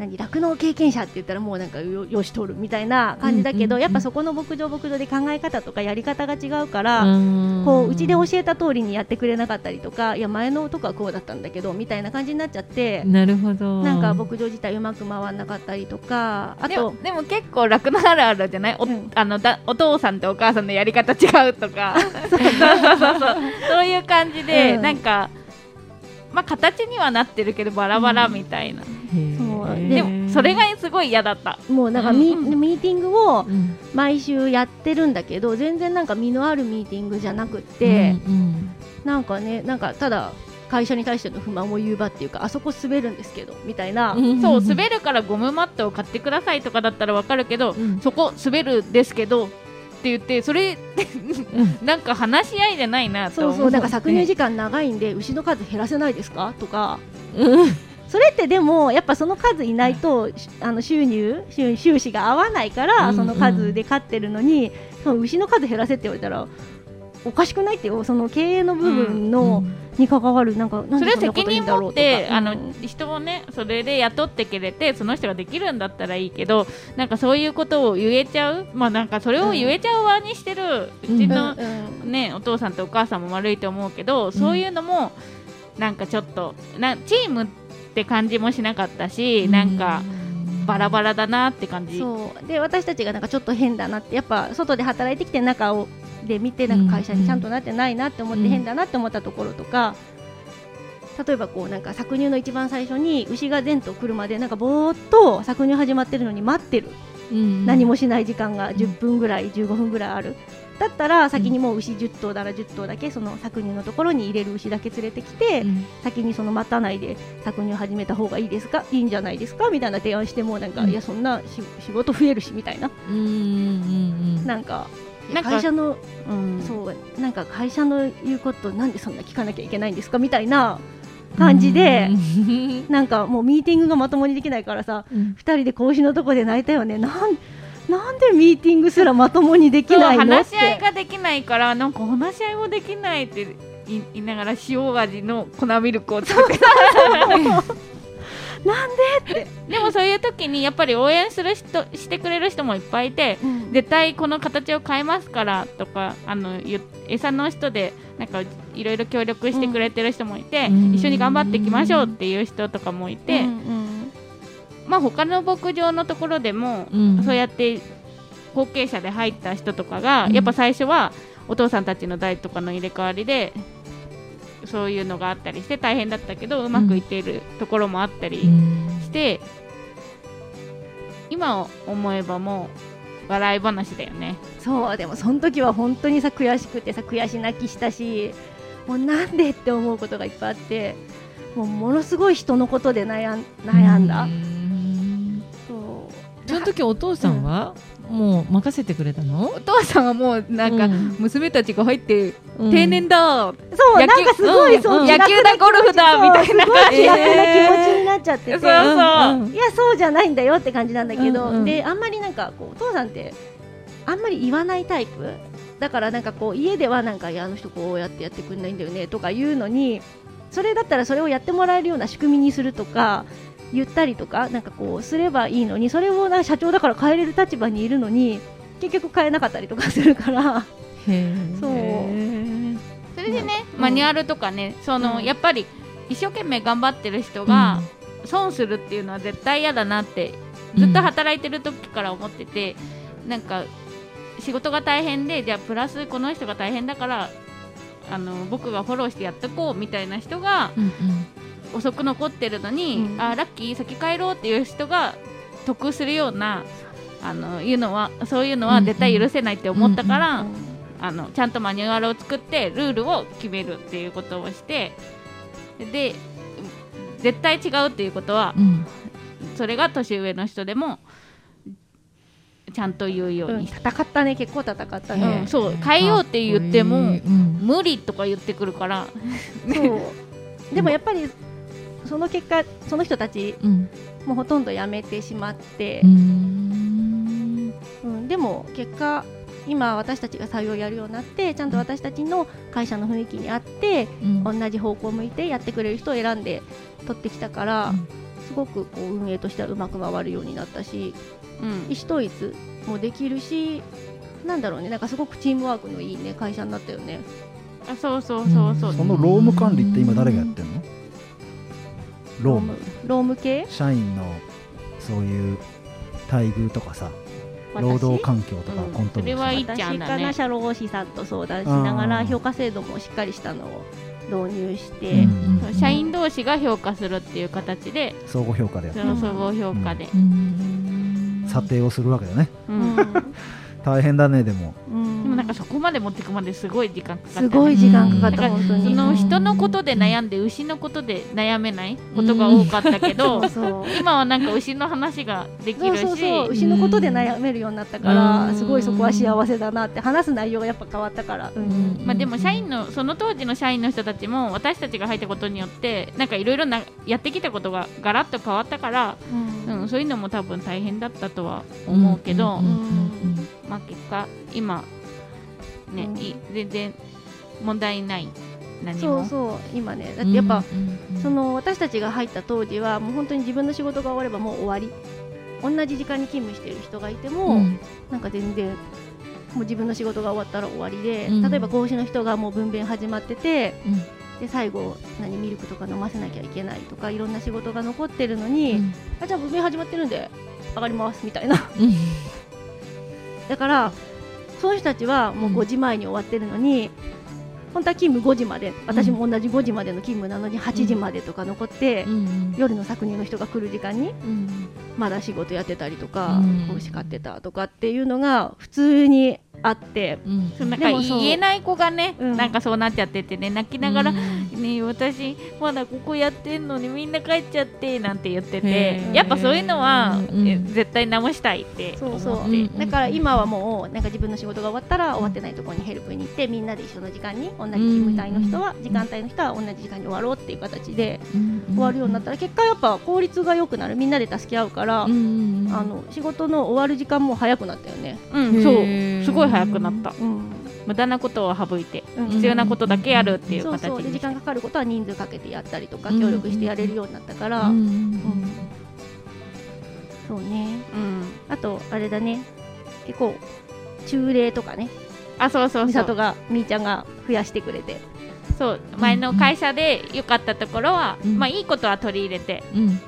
何酪農経験者って言ったらもうなんかよよし取るみたいな感じだけど、うんうんうんやっぱそこの牧場牧場で考え方とかやり方が違うから、うん。こううちで教えた通りにやってくれなかったりとかいや前のとこはこうだったんだけどみたいな感じになっちゃって、なるほど。なんか牧場自体うまく回らなかったりとかあとでもでも結構楽なあるあるじゃない？お,、うん。あのだお父さんとお母さんのやり方違うとか。そうそうそうそうそう。いう感じで、うん。なんかまあ形にはなってるけどバラバラみたいな、へーそう。でもそれがすごい嫌だった。もうなんかミ,、うん。ミーティングをうん。毎週やってるんだけど全然なんか身のあるミーティングじゃなくって、うんなんかねなんかただ会社に対しての不満を言う場っていうかあそこ滑るんですけどみたいな、うん。そう滑るからゴムマットを買ってくださいとかだったらわかるけど、うん。そこ滑るですけどって言ってそれうん。なんか話し合いじゃないなと思そうそうなんか搾乳時間長いんで牛の数減らせないですか？とか。うんそれってでもやっぱその数いないとしあの収入収収支が合わないから、うんその数で飼ってるのにその牛の数減らせって言われたらおかしくないってよ。その経営の部分の、に関わるなんかそれでんなこと責任持って、あのうん人をねそれで雇ってくれてその人ができるんだったらいいけどなんかそういうことを言えちゃう。まあなんかそれを言えちゃう側にしてるうちの、うん。ねお父さんとお母さんも悪いと思うけど、そういうのもなんかちょっとなチームって感じもしなかったし、なんかバラバラだなって感じ。そう。で私たちがなんかちょっと変だなってやっぱ外で働いてきて中をで見てなんか会社にちゃんとなってないなって思ってうん。変だなって思ったところとか、例えばこうなんか搾乳の一番最初に牛が前頭来るまでなんかぼーっと搾乳始まってるのに待ってる、うん。何もしない時間が10分ぐらい15分ぐらいあるだったら先にもう牛10頭なら10頭だけその搾乳のところに入れる牛だけ連れてきて、うん。先にその待たないで搾乳始めた方がいいですか？いいんじゃないですか？みたいな提案してもなんか、うん。いやそんなし仕事増えるしみたいな。うんうんうんなんか会社のうん。そうなんか会社の言うことなんでそんな聞かなきゃいけないんですか？みたいな感じで、うん。なんかもうミーティングがまともにできないからさうん。2人で子牛のとこで泣いたよね。なんなんでミーティングすらまともにできないのっ話し合いてができないからなんか話し合いもできないって言いながら塩味の粉ミルクを作って。なんででもそういう時にやっぱり応援する人してくれる人もいっぱいいてうん。絶対この形を変えますからとかあのゆ餌の人でなんかいろいろ協力してくれてる人もいて、うん。一緒に頑張っていきましょうっていう人とかもいて、うんうんまあ他の牧場のところでも、うん。そうやって後継者で入った人とかが、うん。やっぱ最初はお父さんたちの代とかの入れ替わりでそういうのがあったりして大変だったけどうまくいっているところもあったりして、今思えばもう笑い話だよね。そうでもその時は本当にさ悔しくてさ悔し泣きしたしもうなんでって思うことがいっぱいあってもうものすごい人のことで悩ん悩んだ、うんその時お父さんはもう任せてくれたの？お父さんはもうなんか、うん。娘たちが入ってうん。定年だ、そう野球なんかすごい、うん。そう野球だゴルフだみたいなそうすごい気楽な気持ちになっちゃってて、そうそう。うん。いやそうじゃないんだよって感じなんだけど、うんうん。であんまりなんかこうお父さんってあんまり言わないタイプ？だからなんかこう家ではなんかいやあの人こうやってやってくんないんだよねとか言うのにそれだったらそれをやってもらえるような仕組みにするとか言ったりとかなんかこうすればいいのにそれをなんか社長だから変えれる立場にいるのに結局変えなかったりとかするから。へー。そう。それでね、うん。マニュアルとかねその、うん。やっぱり一生懸命頑張ってる人が損するっていうのは絶対嫌だなってずっと働いてる時から思ってて、なんか仕事が大変でじゃあプラスこの人が大変だからあの僕がフォローしてやってこうみたいな人がうんうん遅く残ってるのに、うん。あラッキー先帰ろうっていう人が得するようなあのいうのはそういうのは絶対許せないって思ったから、あのちゃんとマニュアルを作ってルールを決めるっていうことをしてで絶対違うっていうことはうん。それが年上の人でもちゃんと言うよううん。にして、戦ったね結構戦ったうねん、そう変えようって言っても、無理とか言ってくるから。そう。でもやっぱりその結果その人たちうん。もうほとんど辞めてしまって、うん。も結果今私たちが採用やるようになってちゃんと私たちの会社の雰囲気に合ってうん。同じ方向を向いてやってくれる人を選んで取ってきたから、うん。すごくこう運営としてはうまく回るようになったしうん。意思統一もできるしなんだろうねなんかすごくチームワークのいいね会社になったよね。あそうそうそうそう、その労務管理って今誰がやってんの？労務労務系？社員のそういう待遇とかさ労働環境とかうん。コントロールそれはいい私ちゃんだねかな社労士さんと相談しながら評価制度もしっかりしたのを導入して、うん社員同士が評価するっていう形で相互評価でやの総合評価で、うん。査定をするわけだね。うん。大変だねでも。うんでもなんかそこまで持っていくまですごい時間かかった、ね、すごい時間かかった、本当に。の人のことで悩んで牛のことで悩めないことが多かったけど、そうそう今はなんか牛の話ができそうるし。そうそう牛のことで悩めるようになったから、うん。すごいそこは幸せだなって話す内容がやっぱ変わったから、うん。うん。まあ、でも社員のその当時の社員の人たちも私たちが入ったことによってなんかいろいろなやってきたことがガラッと変わったから、うん、そういうのも多分大変だったとは思うけど、うん。まあ、結果今ね、全然問題ない。何も？そうそう今ね。だってやっぱ、うん。その私たちが入った当時はもう本当に自分の仕事が終わればもう終わり。同じ時間に勤務している人がいても、うん。なんか全然もう自分の仕事が終わったら終わりで、うん。例えば講師の人がもう分娩始まっててうん。で最後何ミルクとか飲ませなきゃいけないとかいろんな仕事が残ってるのに、うん。あじゃあ分娩始まってるんで上がりますみたいな。うん。だからその人たちはもう5時前に終わってるのに、本当は勤務5時まで私も同じ5時までの勤務なのに8時までとか残って、うん。夜の搾乳の人が来る時間にうん。まだ仕事やってたりとか、うん。子牛飼ってたとかっていうのが普通にあって、うん。そうなんか言えない子がね、うん。なんかそうなっちゃっててね泣きながら、うん。ねえ私まだここやってんのにみんな帰っちゃってなんて言っててやっぱそういうのは、絶対直したいって思って。そうそう、うんだから今はもうなんか自分の仕事が終わったら終わってないところにヘルプに行ってみんなで一緒の時間に同じ勤務帯の人は、うん。時間帯の人は同じ時間に終わろうっていう形でうん。終わるようになったら結果やっぱ効率が良くなる。みんなで助け合うから、うん。あの仕事の終わる時間も早くなったよね。うん。そう。すごい早くなった。うん。無駄なことを省いてうん。必要なことだけやるっていう形にして。間かかることは人数かけてやったりとかうん。協力してやれるようになったから、そうね。うん。あとあれだね。結構中例とかね。あそうそう。美里がみーちゃんが増やしてくれて。そう。前の会社で良かったところは、うん。まあいいことは取り入れて。うん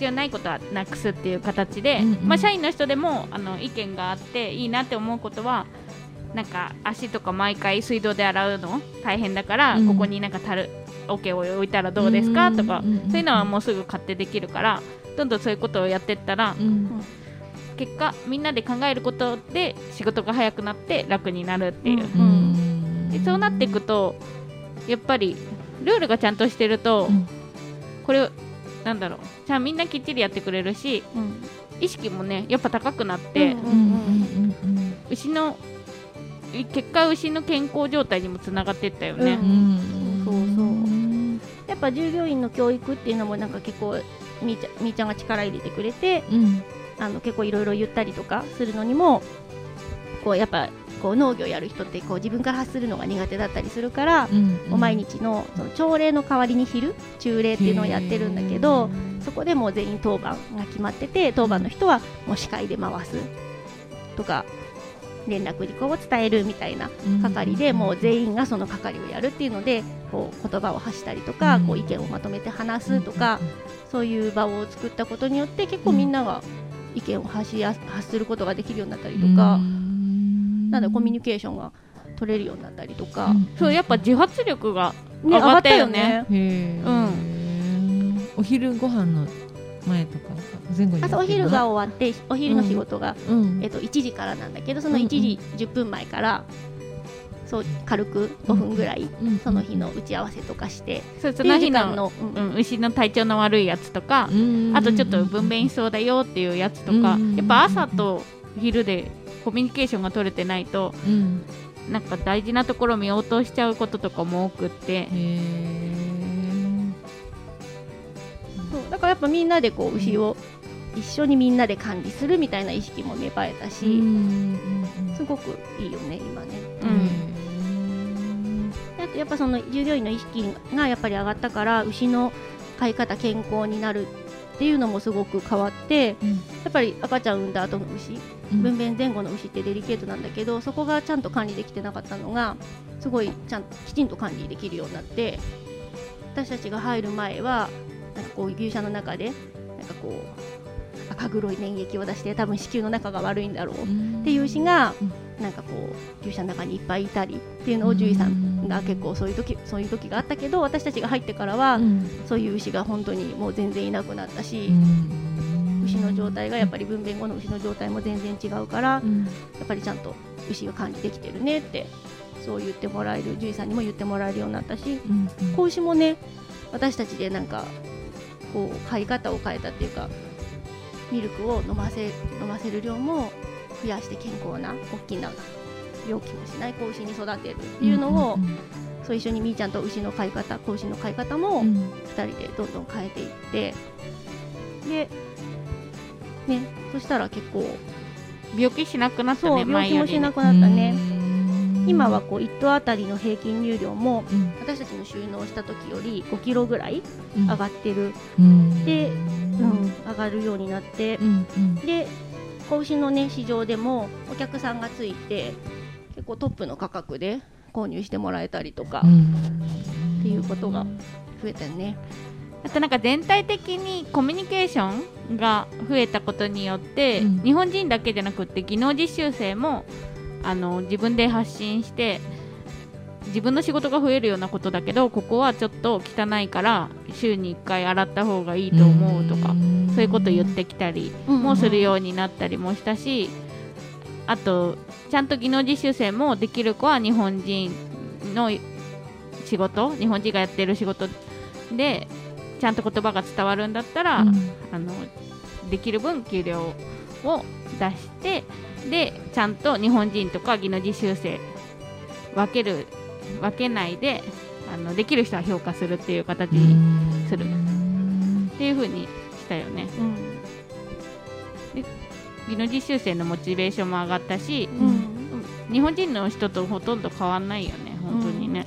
必要ないことはなくすっていう形で、うんうん。まあ、社員の人でもあの意見があっていいなって思うことはなんか足とか毎回水道で洗うの大変だから、うん。ここになんかたる桶を置いたらどうですかとか、そういうのはもうすぐ買ってできるからどんどんそういうことをやってったらうん。結果みんなで考えることで仕事が早くなって楽になるっていう、うん。うん。でそうなっていくとやっぱりルールがちゃんとしてると、うん。これなんだろう。じゃあみんなきっちりやってくれるしうん。意識もねやっぱ高くなって、牛のい結果牛の健康状態にもつながっていったよね、うん。うんそうそう。やっぱ従業員の教育っていうのもなんか結構みーちゃんみーちゃんが力入れてくれてうん。あの結構いろいろ言ったりとかするのにもこうやっぱこう農業やる人ってこう自分から発するのが苦手だったりするから、うんもう毎日のその朝礼の代わりに昼中礼っていうのをやってるんだけどそこでもう全員当番が決まってて当番の人はもう司会で回すとか連絡事項を伝えるみたいな係でもう全員がその係をやるっていうのでこう言葉を発したりとか、うん。こう意見をまとめて話すとか、そういう場を作ったことによって結構みんなが意見を発しやす発することができるようになったりとか、なんでコミュニケーションが取れるようになったりとか、そうやっぱ自発力がね上がったよね。お昼ご飯の前とか前後に朝お昼が終わってお昼の仕事が、うん。えっと、1時からなんだけどそのうん。うん1時10分前から、そう軽く5分ぐらい、うん。その日の打ち合わせとかして、そうそでの日の時間の、うん。うん、牛の体調の悪いやつとか、うん。あとちょっと分娩しそうだよっていうやつとか、うん。やっぱ朝と昼でコミュニケーションが取れてないとうんなんか大事なところ見落としちゃうこととかも多くって。そうだからやっぱみんなでこう牛を一緒にみんなで管理するみたいな意識も芽生えたし、すごくいいよね今ね。うん。であとやっぱその従業員の意識がやっぱり上がったから牛の飼い方健康になるっていうのもすごく変わってやっぱり赤ちゃん産んだ後の牛分娩前後の牛ってデリケートなんだけどそこがちゃんと管理できてなかったのがすごいちゃんときちんと管理できるようになって私たちが入る前はなんかこう牛舎の中でなんかこう赤黒い粘液を出して多分子宮の中が悪いんだろうっていう牛がなんかこう牛舎の中にいっぱいいたりっていうのを獣医さんが結構そういう時そういう時があったけど私たちが入ってからはそういう牛が本当にもう全然いなくなったし牛の状態がやっぱり分娩後の牛の状態も全然違うからやっぱりちゃんと牛が管理できてるねってそう言ってもらえる獣医さんにも言ってもらえるようになったし子牛もね私たちでなんかこう飼い方を変えたっていうかミルクを飲ませ飲ませる量も増やして健康な大きな病気もしない子牛に育てるっていうのを、そう一緒にみーちゃんと牛の飼い方子牛の飼い方も2人でどんどん変えていってでねそしたら結構病気しなくなったそうね病気もしなくなったね。今はこう1頭あたりの平均乳量も私たちの収納した時より5キロぐらい上がってる、でうん、上がるようになって、で子牛のね市場でもお客さんがついて結構トップの価格で購入してもらえたりとか、っていうことが増えたよね。あとなんか全体的にコミュニケーションが増えたことによって、うん。日本人だけじゃなくって技能実習生もあの自分で発信して自分の仕事が増えるようなことだけどここはちょっと汚いから週に1回洗った方がいいと思うとか、そういうこと言ってきたりもするようになったりもしたし、あとちゃんと技能実習生もできる子は日本人の仕事日本人がやってる仕事でちゃんと言葉が伝わるんだったら、あのできる分給料を出してでちゃんと日本人とか技能実習生分ける分けないであのできる人は評価するっていう形にする。っていう風にしたよね。うん技能実習生のモチベーションも上がったし、うん日本人の人とほとんど変わんないよね本当にね、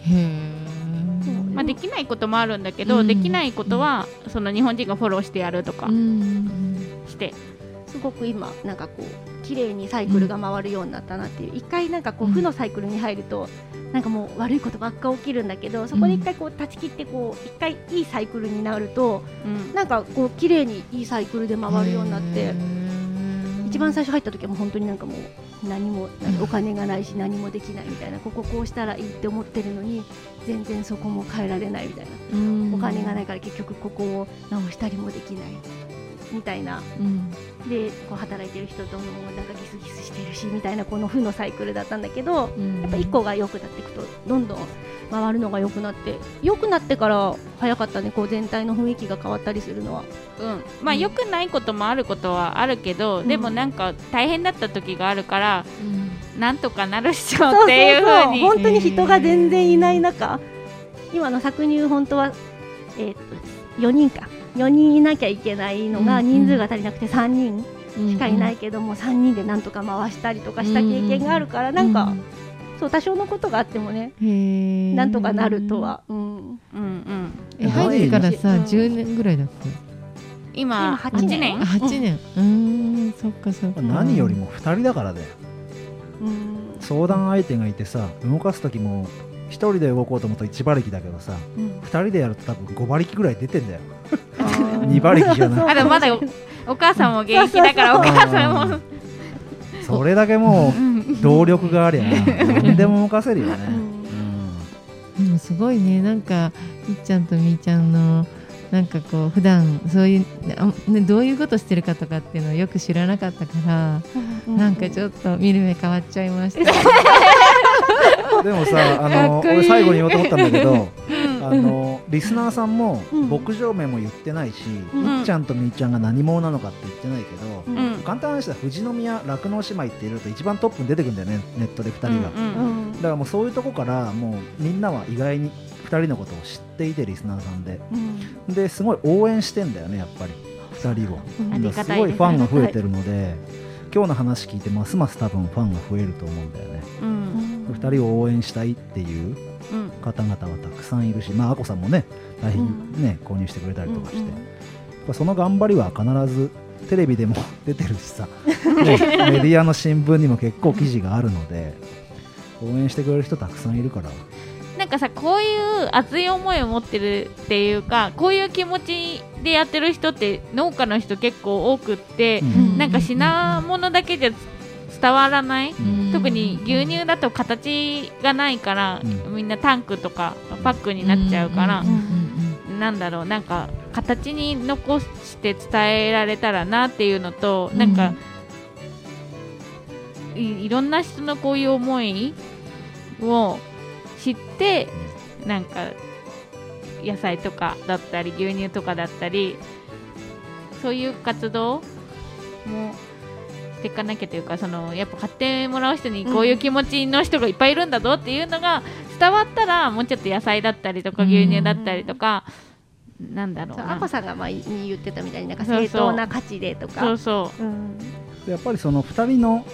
まあ、できないこともあるんだけど、できないことはその日本人がフォローしてやるとかして、すごく今なんかこう綺麗にサイクルが回るようになったなっていう一回なんかこう負のサイクルに入るとなんかもう悪いことばっか起きるんだけどそこで一回こう断ち切ってこう一回いいサイクルになるとうんなんかこう綺麗にいいサイクルで回るようになって一番最初入った時はもう本当になんかもう何もお金がないし何もできないみたいなこここうしたらいいって思ってるのに全然そこも変えられないみたいな。お金がないから結局ここを直したりもできないみたいな。でこう働いてる人ともなんかギスギスしてるしみたいなこの負のサイクルだったんだけどやっぱ1個が良くなっていくとどんどん回るのが良くなって良くなってから早かったねこう全体の雰囲気が変わったりするのは。うん、まあ良くないこともあることはあるけど、うん。でもなんか大変だった時があるからなんとかなるっしょそうそうっていう。そう本当に人が全然いない中今の搾乳本当は、えー、と4人か。4人いなきゃいけないのがうん人数が足りなくて3人しかいないけども3人でなんとか回したりとかした経験があるからなんかそう多少のことがあってもねなんとかなるとは、うん、うんうん。え入ってからさうん10年ぐらいだっけ？今今8 8年年。あ8年。うーんそっかそっか。何よりも2人だからだよ。うん。相談相手がいてさ動かす時も1人で動こうと思うと1馬力だけどさうん。2人でやると多分5馬力ぐらい出てんだよ。あー2馬力じゃない。あとまだお母さんも現役だからお母さんもそれだけもう動力がありゃ何でも動かせるよね、うん。すごいね。なんかいっちゃんとみーちゃんのなんかこう普段そういうあ、ね、どういうことしてるかとかっていうのをよく知らなかったから、なんかちょっと見る目変わっちゃいました。でもさあの俺最後に言おうと思ったんだけどあのリスナーさんもうん。牧場名も言ってないし、うん。いっちゃんとみーちゃんが何者なのかって言ってないけど、うん。うん簡単な話だ。富士宮酪農姉妹って入れると一番トップに出てくるんだよねネットで2人が、うんうんうん。だからもうそういうとこからもうみんなは意外に2人のことを知っていてリスナーさんで。うん。ですごい応援してんだよねやっぱり。2人を。ありがたいですすごいファンが増えてるので今日の話聞いてますます多分ファンが増えると思うんだよね。うん。2人を応援したいっていううん方々はたくさんいるしまああこさんもね大変ね、購入してくれたりとかして、やっぱその頑張りは必ずテレビでも 出てるしさ、ねメディアの新聞にも結構記事があるので応援してくれる人たくさんいるから。なんかさこういう熱い思いを持ってるっていうかこういう気持ちでやってる人って農家の人結構多くって、うん。なんか品物だけじゃ伝わらない、ん。特に牛乳だと形がないから、うん。みんなタンクとかパックになっちゃうから、なんだろうなんか形に残して伝えられたらなっていうのと、うん。なんかいいろんな人のこういう思いを知ってなんか野菜とかだったり牛乳とかだったりそういう活動もしていかなきゃというかそのやっぱ買ってもらう人にこういう気持ちの人がいっぱいいるんだぞっていうのが伝わったらもうちょっと野菜だったりとかうん牛乳だったりとか、なんだろうな。あこさんが前に言ってたみたいになんかそうそう。正当な価値でとか。そうそう。ん。でやっぱりその2人の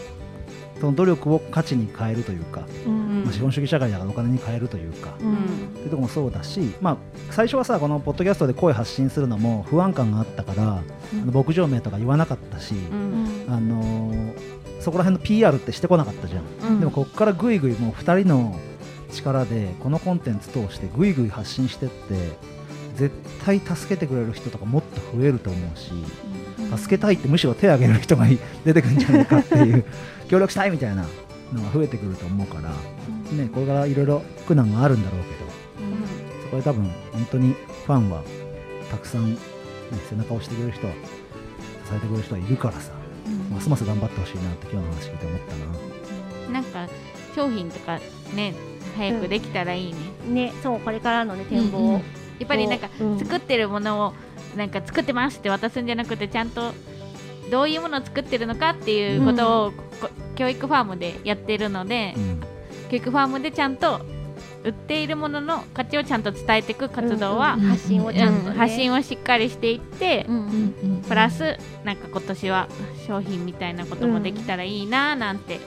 その努力を価値に変えるというか、うん。まあ資本主義社会だからお金に変えるというか、ううん。っていうところもそうだし、まあ、最初はさこのポッドキャストで声発信するのも不安感があったから、あの牧場名とか言わなかったし、う、うんあのーそこら辺の PR ってしてこなかったじゃん、うん。でもここからぐいぐいもう2人の力でこのコンテンツ通してぐいぐい発信してって絶対助けてくれる人とかもっと増えると思うし助けたいってむしろ手を挙げる人がい出てくるんじゃないかっていう協力したいみたいなのが増えてくると思うから、ね、これからいろいろ苦難があるんだろうけどそこで多分本当にファンはたくさん、ね、背中を押してくれる人は支えてくれる人はいるからさ、ますます頑張ってほしいなって今日の話聞いて思ったな。なんか商品とかね早くできたらいいね、ねそうこれからのね展望。をうんうん。やっぱりなんかうん。作ってるものをなんか作ってますって渡すんじゃなくてちゃんとどういうものを作ってるのかっていうことを、こ教育ファームでやってるので、うん。教育ファームでちゃんと売っているものの価値をちゃんと伝えていく活動は、うんうん発信をちゃんとね。うん発信をしっかりしていって、うんうんうん。プラスなんか今年は商品みたいなこともできたらいいななんて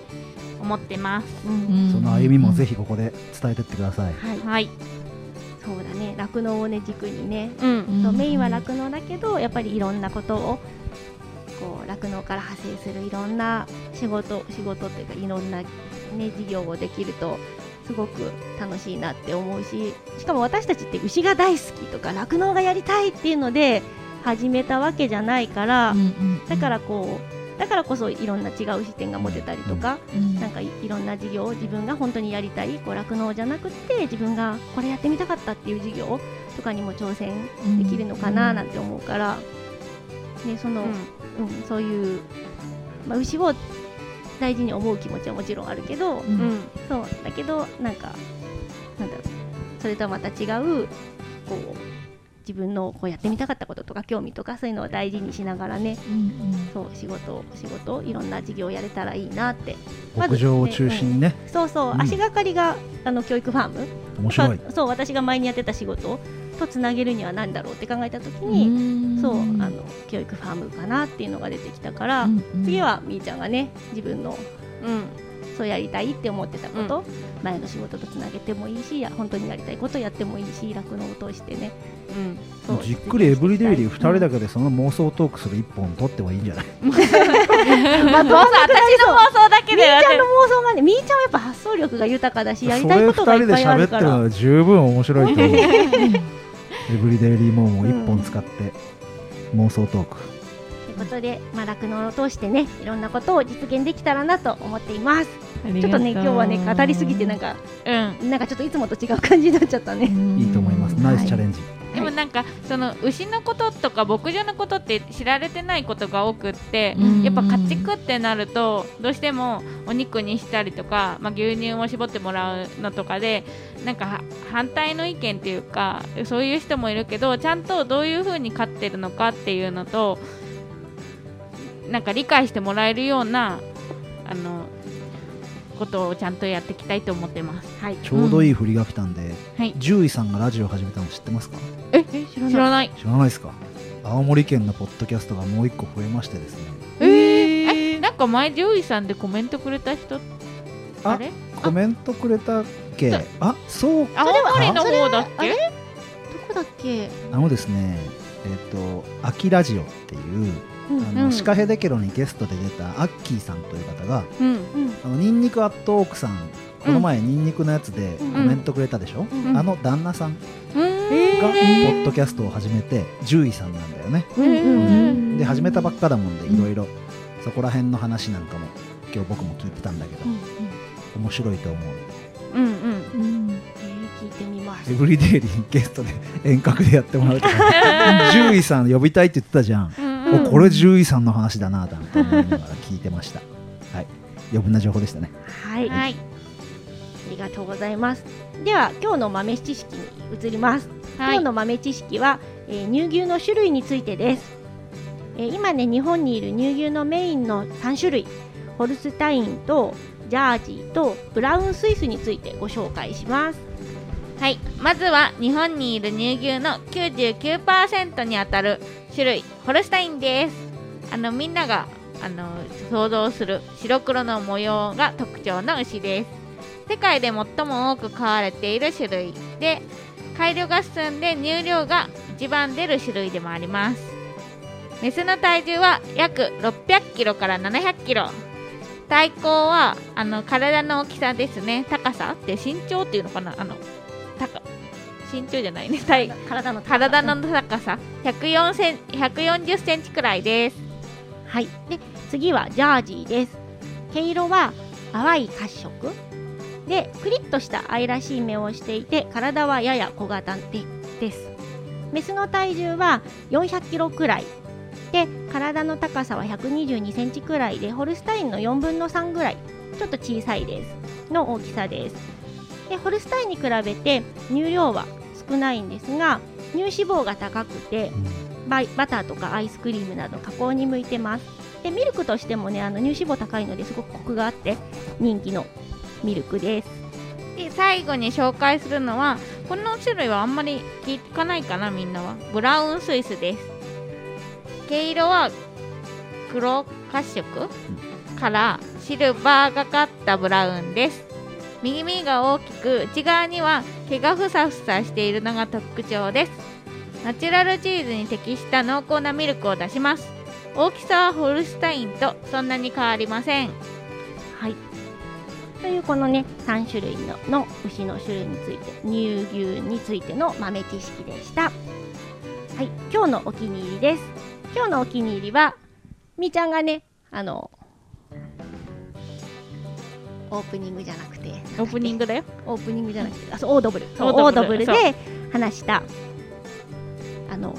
思ってます、うんその歩みもぜひここで伝えてってください。はい。はい、そうだね。酪農をね軸にね。うん。そうメインは酪農だけどやっぱりいろんなことをこう酪農から派生するいろんな仕事仕事っていうかいろんな、ね、事業をできるとすごく楽しいなって思うししかも私たちって牛が大好きとか酪農がやりたいっていうので始めたわけじゃないから、だからこうだからこそいろんな違う視点が持てたりとか、なんかいいろんな事業を自分が本当にやりたいこう酪農じゃなくって自分がこれやってみたかったっていう事業とかにも挑戦できるのかななんて思うから、ね、その、うんそういう、まあ、牛を大事に思う気持ちはもちろんあるけど、うん。うん。そう。だけどなんかなんだろう。それとはまた違うこう自分のこうやってみたかったこととか興味とかそういうのを大事にしながらねそう仕事仕事いろんな事業をやれたらいいなって。まず牧場を中心にね、そうそう、うん。足がかりがあの教育ファーム。面白い。そう私が前にやってた仕事とつなげるには何だろうって考えた時に、そうあの教育ファームかなっていうのが出てきたから、次はみーちゃんがね自分のうんそうやりたいって思ってたこと、前の仕事とつなげてもいいしいや本当にやりたいことやってもいいし酪農を通してね。うん。そうじっくりエブリデイリー2人だけ、けでその妄想トークする1本取ってはいいんじゃない？まあ、私の妄想だけで。みーちゃんの妄想がねみーちゃんはやっぱ発想力が豊かだしやりたいことがいっぱいあるから。それ2人で喋ってるのは十分面白いと思う エブリデイリーモーモー1本使って妄想トーク、ということで、まあ、酪農を通してねいろんなことを実現できたらなと思っていますちょっとね今日はね語りすぎてなんかうん。なんかちょっといつもと違う感じになっちゃったね。いいと思います。ナイスチャレンジ、でもなんかその牛のこととか牧場のことって知られてないことが多くって、うん。やっぱ家畜ってなるとどうしてもお肉にしたりとか、まあ、牛乳を絞ってもらうのとかでなんかは反対の意見っていうかそういう人もいるけどちゃんとどういう風に飼ってるのかっていうのとなんか理解してもらえるようなあのことをちゃんとやっていきたいと思ってます。はい。ちょうどいい振りが来たんで、はい。獣医さんがラジオ始めたの知ってますか？え知らない。知らないですか？青森県のポッドキャストがもう一個増えましてですね。えー、えなんか前獣医さんでコメントくれた人ああれ？コメントくれたっけ？あそう青森の方だっけ？どこだっけ？あのですねえっ、と「秋ラジオ」っていううんあの、うんシカヘデケロにゲストで出たアッキーさんという方がうん。うんあのニンニクアットオークさんこの前ニンニクのやつでうん。コメントくれたでしょ、うん。あの旦那さんがポえッドキャストを始めて獣医さんなんだよね。うんうんうんで始めたばっかだもんでいろいろそこら辺の話なんかも今日僕も聞いてたんだけど。面白いと思う。うんうん。うん。えー聞いてみますエブリデイリーにゲストで遠隔でやってもらうとか。獣医さん呼びたいって言ってたじゃん、うん。これ獣医さんの話だななんて思いながら聞いてました。はい。余分な情報でしたね。はい、あはい。りがとうございます。では今日の豆知識に移ります。はい。今日の豆知識は、えー乳牛の種類についてです、えー今ね日本にいる乳牛のメインの3種類。ホルスタインとジャージーとブラウンスイスについてご紹介します。はい、まずは日本にいる乳牛の99%にあたる種類ホルスタインです。あのみんながあの想像する白黒の模様が特徴の牛です世界で最も多く飼われている種類で改良が進んで乳量が一番出る種類でもあります。メスの体重は約600キロから700キロ。体高はあの体の大きさですね。高さ？って身長っていうのかな？あの高身長じゃないね。体体の体の高さ。104セン140センチくらいです。はい。で次はジャージーです。毛色は淡い褐色。でクリッとした愛らしい目をしていて体はやや小型でです。メスの体重は400キロくらい。で体の高さは122センチくらいでホルスタインの4分の3ぐらい。ちょっと小さいです。の大きさです。でホルスタインに比べて乳量は少ないんですが乳脂肪が高くてバイバターとかアイスクリームなど加工に向いてます。でミルクとしてもねあの乳脂肪高いのですごくコクがあって人気のミルクです。で最後に紹介するのはこの種類はあんまり聞かないかなみんなは。ブラウンスイスです。毛色は黒褐色からシルバーがかったブラウンです右目が大きく内側には毛がふさふさしているのが特徴です。ナチュラルチーズに適した濃厚なミルクを出します。大きさはホルスタインとそんなに変わりません。はい。というこのね3種類のの牛の種類について乳牛についての豆知識でした。はい。今日のお気に入りです。今日のお気に入りはみーちゃんがねあのオープニングじゃなくて。オープニングだよ。オープニングじゃなくて。あそうオードブル。そうオードブル。で話した。あの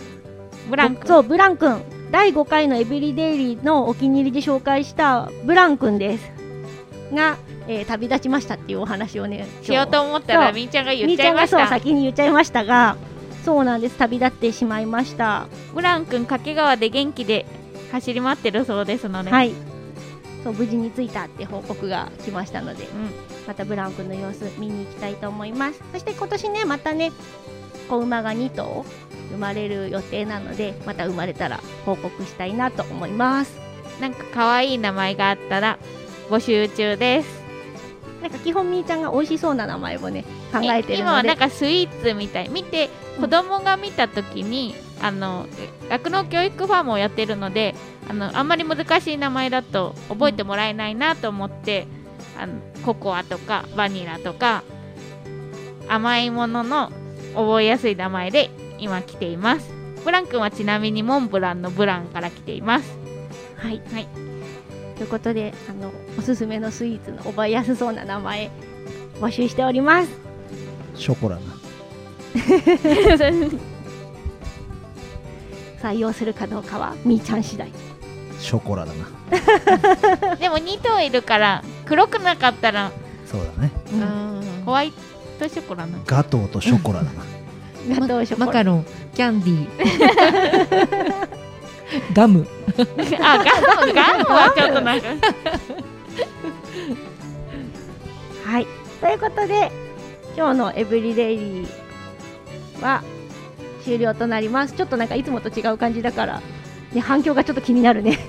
ブランク。そうブラン君。第5回のエブリデイリーのお気に入りで紹介したブラン君です。が、えー旅立ちましたっていうお話をねしようと思ったらみーちゃんが言みーちゃんがっちゃいましたそう先に言っちゃいましたがそうなんです。旅立ってしまいました。ブラン君掛川で元気で走り回ってるそうですので、はいそう無事に着いたって報告が来ましたのでうん、またブラウン君の様子見に行きたいと思います。そして今年ねまたね子馬が2頭生まれる予定なのでまた生まれたら報告したいなと思います。なんか可愛い名前があったら募集中です。なんか基本みーちゃんが美味しそうな名前をね考えてるので。今はなんかスイーツみたい。見て子供が見た時に、あの酪農教育ファームをやってるのであのあんまり難しい名前だと覚えてもらえないなと思って、あのココアとかバニラとか甘いものの覚えやすい名前で今来ています。ブラン君はちなみにモンブランのブランから来ています。はい、はい。ということであのおすすめのスイーツの覚えやすそうな名前募集しております。ショコラな 採用するかどうかはみーちゃん次第。ショコラだな。でも2頭いるから黒くなかったらそうだね。ホワイトショコラなガトーとショコラだな。ガトーショコラ。マカロンキャンディー。ガム。あガムガムはちょっとなんか。はい。ということで今日のエブリデイリーは終了となります。ちょっとなんかいつもと違う感じだから、ね、反響がちょっと気になるね。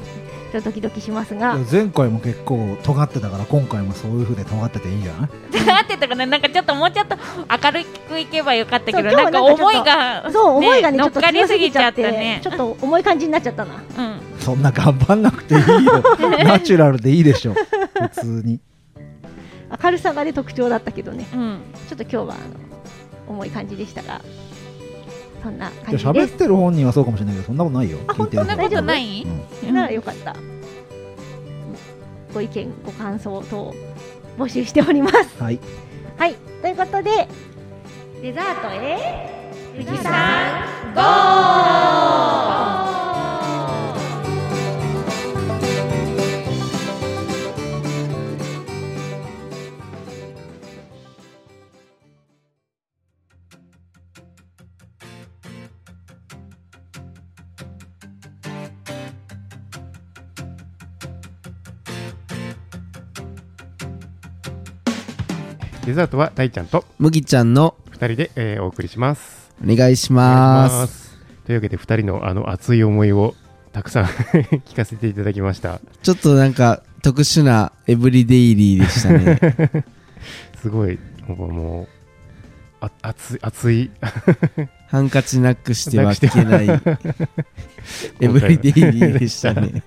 ちょっとドキドキしますが。前回も結構尖ってたから今回もそういう風で尖ってていいんじゃない？なってたかな？なんかちょっともうちょっと明るくいけばよかったけどなんか思いがそう思いがねちょっと乗っかり強すすぎちゃったね。ちょっと重い感じになっちゃったな。うん。そんな頑張んなくていいよ。ナチュラルでいいでしょ普通に。明るさがね特徴だったけどね。うん。ちょっと今日はあの重い感じでしたがそんな感じです。喋ってる本人はそうかもしれないけどそんなことないよ。あ聞いてる方そんなことない？うん。ならよかった、ご意見ご感想等募集しております。はい。はい。ということでデザートへ。富士山ゴーデザートは大ちゃんと麦ちゃんの2人で、えーお送りします。お願いしま。ますすというわけで2人のあの熱い思いをたくさん 聞かせていただきました。ちょっとなんか特殊なエブリデイリーでしたね。すごい、もう、もうあ熱い、熱い。ハンカチなくしてはいけないエブリデイリーでしたね。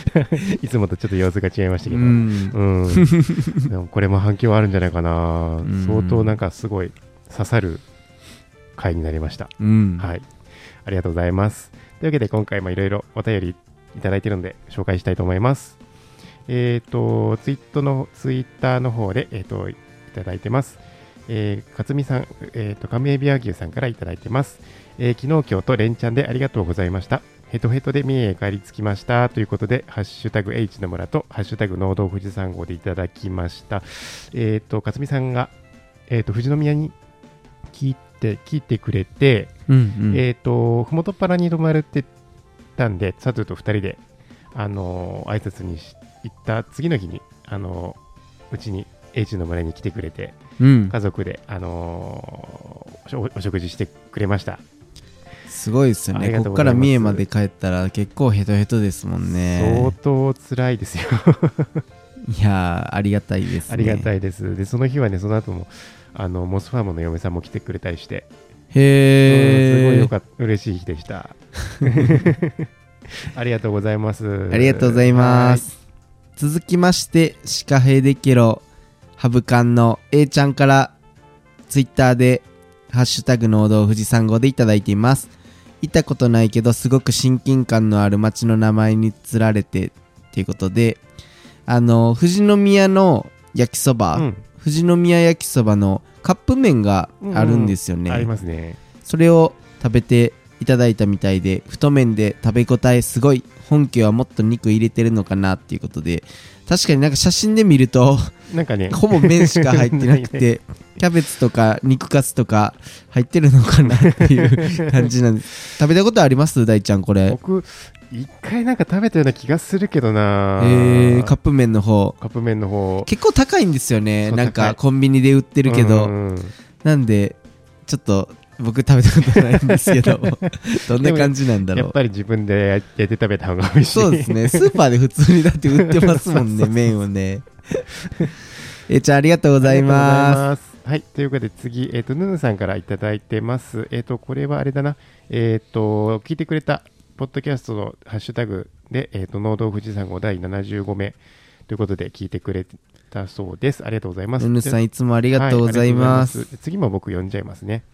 いつもとちょっと様子が違いましたけうど。ん。うん、でもこれも反響あるんじゃないかな、ん。相当なんかすごい刺さる回になりました、うん。はい。ありがとうございます。というわけで今回もいろいろお便りいただいてるので紹介したいと思います。えっ、とツイートのツイッターの方で、えー、といただいてます。えー、勝美さん、えー、と亀エビ和牛さんからいただいてます、えー昨日今日と連チャンでありがとうございましたヘトヘトで三重へ帰り着きましたということで、ハッシュタグ H の村と、ハッシュタグ農道富士山号でいただきました。えっ、と、勝美さんが、えっ、と、富士宮に聞いて、聞いてくれて、うんうん。えっ、と、ふもとっぱらに泊まるってたんで、サトゥと2人で、あのー挨拶にし行った次の日に、あのーうちに H の村に来てくれて、うん。家族で、あのーおお食事してくれました。すごいですよあね。こっから三重まで帰ったら結構ヘトヘトですもん相ね。当辛いですよ。いやー、ありがたいですね。ありがたい。いです。で、その日はね、その後も、あの、モスファームの嫁さんも来てくれたりして、うんすごい。よかった、嬉しい日でした。ありがとうございます。ありがとうございます。続きまして、シカヘデケロ、ハブカンの A ちゃんから、ツイッターで、ハッシュタグ農道富士山号でいただいています。行ったことないけど、すごく親近感のある町の名前につられて、っていうことで、あの、富士宮の焼きそば、はい。うん富士宮焼きそばのカップ麺があるんですよね。ありますね。それを食べていただいたみたいで太麺で食べ応えすごい本家はもっと肉入れてるのかなっていうことで確かになんか写真で見るとなんかね、ほぼ麺しか入ってなくて キャベツとか肉カツとか入ってるのかなっていう 感じなんです。食べたことあります？大ちゃんこれ。僕、一回なんか食べたような気がするけどな。えー、カップ麺の方。カップ麺の方。結構高いんですよね。なんかコンビニで売ってるけど。うん。なんでちょっと僕食べたことないんですけど どんな感じなんだろうやっぱり自分でやって食べた方が美味しい。そうですね。スーパーで普通にだって売ってますもんね、麺をね。えーちゃん、ありがとうございます。はい、ということで次、えっ、と、ヌヌさんからいただいてます。えっ、と、これはあれだな、えっ、と、聞いてくれた、ポッドキャストのハッシュタグで、えっ、と、農道富士山号第75名ということで聞いてくれたそうです。ありがとうございます。す。ぬぬさん、でいつもありがとうございます。はいます次も僕読んじゃいますね。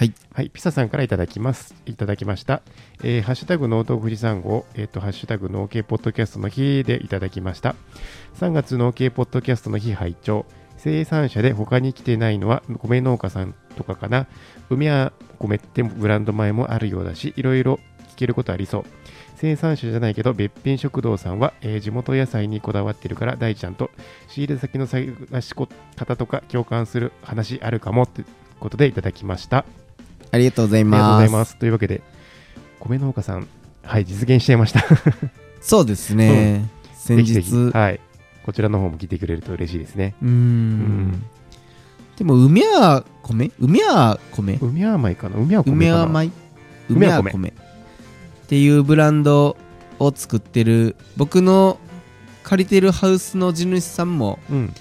はい。はい、ピサさんからいただきます。いただきました。えーハッシュタグ農道富士山号、えっ、と、ハッシュタグ農系ポッドキャストの日でいただきました。3月農系ポッドキャストの日拝聴生産者で他に来てないのは米農家さんとかかな。梅や米ってブランド前もあるようだし、いろいろ聞けることありそう。生産者じゃないけど、べっぴん食堂さんは、えー地元野菜にこだわってるから、大ちゃんと仕入れ先の探し方とか共感する話あるかもってことでいただきました。ありがとうございありがとうごます。ざいます。というわけで、米農家さん、はい、実現しちゃいました。そうですね。先日。ぜひぜひはい。こちらの方も聞いてくれると嬉しいですね。うーん。でも、梅は米？梅は米？梅は米かな？梅は米梅は米？梅や米っていうブランドを作ってる僕の借りてるハウスの地主さんもうん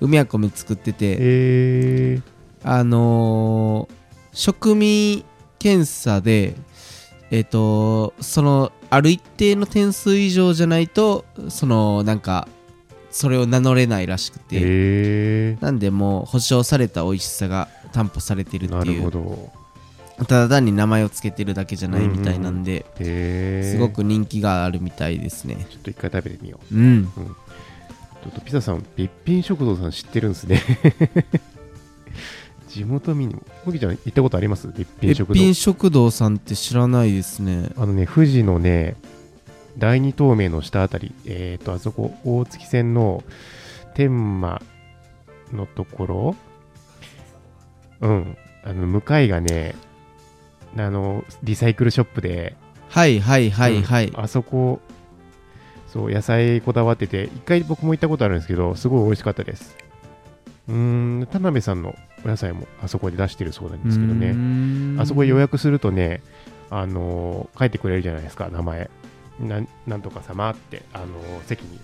梅や米作っててえー、あのー食味検査でえっ、とそのある一定の点数以上じゃないとそのなんかそれを名乗れないらしくて、えなんでもう保証された美味しさが担保されてるっていう。ほど。ただ単に名前を付けてるだけじゃないみたいなんで、えー、すごく人気があるみたいですね。ちょっと一回食べてみよう。うん。ちょっとピザさん、べっぴん食堂さん知ってるんですね。地元民にも。もぎちゃん行ったことあります？べっぴん別食堂？品食堂さんって知らないですねあのね、富士のね、第二東名の下あたり、えっ、と、あそこ、大月線の天満のところ、うん、あの、向かいがね、あの、リサイクルショップで、はいはいはいはい、うんあそこ、そう、野菜こだわってて、一回僕も行ったことあるんですけど、すごい美味しかったです。うーん、田辺さんのお野菜もあそこで出してるそうなんですけどね。ねあそこ予約するとね、あのー書いてくれるじゃないですか、名前。なんなんとか様って、あのー席に。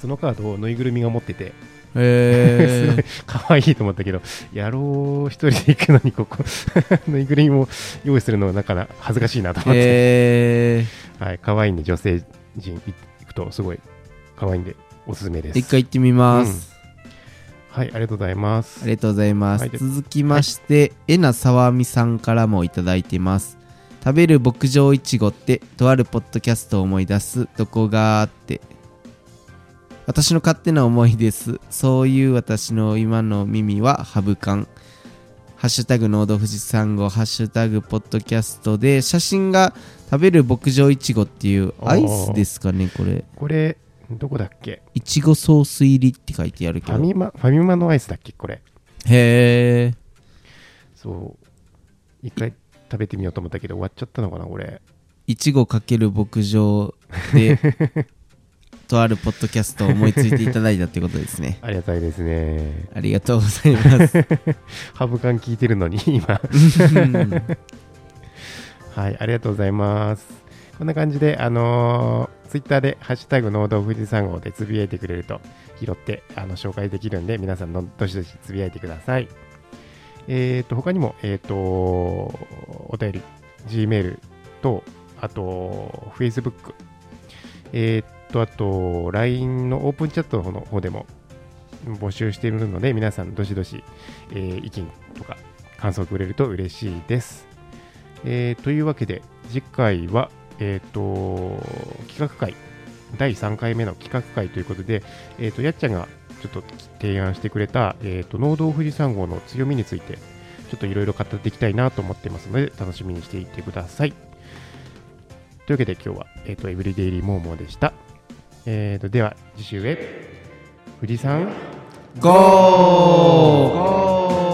そのカードをぬいぐるみが持ってて、へ すごい可愛いと思ったけど、野郎一人で行くのに、ここ、ぬいぐるみも用意するのはなかなか恥ずかしいなと思って。えはい、可愛いんで、女性陣行くとすごい可愛いんで、おすすめです。一回行ってみます、はい、ありがとうございます。ありがとうございます、はい続きまして、えなさわみさんからもいただいてます。食べる牧場いちごってとあるポッドキャストを思い出す。どこがあって。私の勝手な思いです。そういう私の今の耳はハブカンハッシュタグノード富士山号ハッシュタグポッドキャストで写真が食べる牧場いちごっていうアイスですかねこれ。これ、どこだっけ？いちごソース入りって書いてあるけどファミマ、ファミマのアイスだっけ？これ。へえそう。一回食べてみようと思ったけど、終わっちゃったのかな、これ。いちごかける牧場で とあるポッドキャストを思いついていただいたってことですねありがたいですね。ありがとうございます ハブカン聞いてるのに、今。はい、ありがとうございます。こんな感じで、あのー、ツイッターで、ハッシュタグ農道富士山号でつぶやいてくれると、拾って、あの、紹介できるんで、皆さんの、どしどしつぶやいてください。えっ、と、他にも、えっ、と、お便り、Gmail と、あと、Facebook、えっ、と、あと、LINE のオープンチャットの方でも募集しているので、皆さん、どしどし、えー意見とか感想くれると嬉しいです。えーというわけで、次回は、えっ、と、企画会、第3回目の企画会ということで、えっ、と、やっちゃんがちょっと提案してくれた、えっ、と、農道富士山号の強みについて、ちょっといろいろ語っていきたいなと思ってますので、楽しみにしていてください。というわけで、今日は、えっ、と、エブリデイリーモーモーでした。えーと、では、次週へ、富士山、ゴー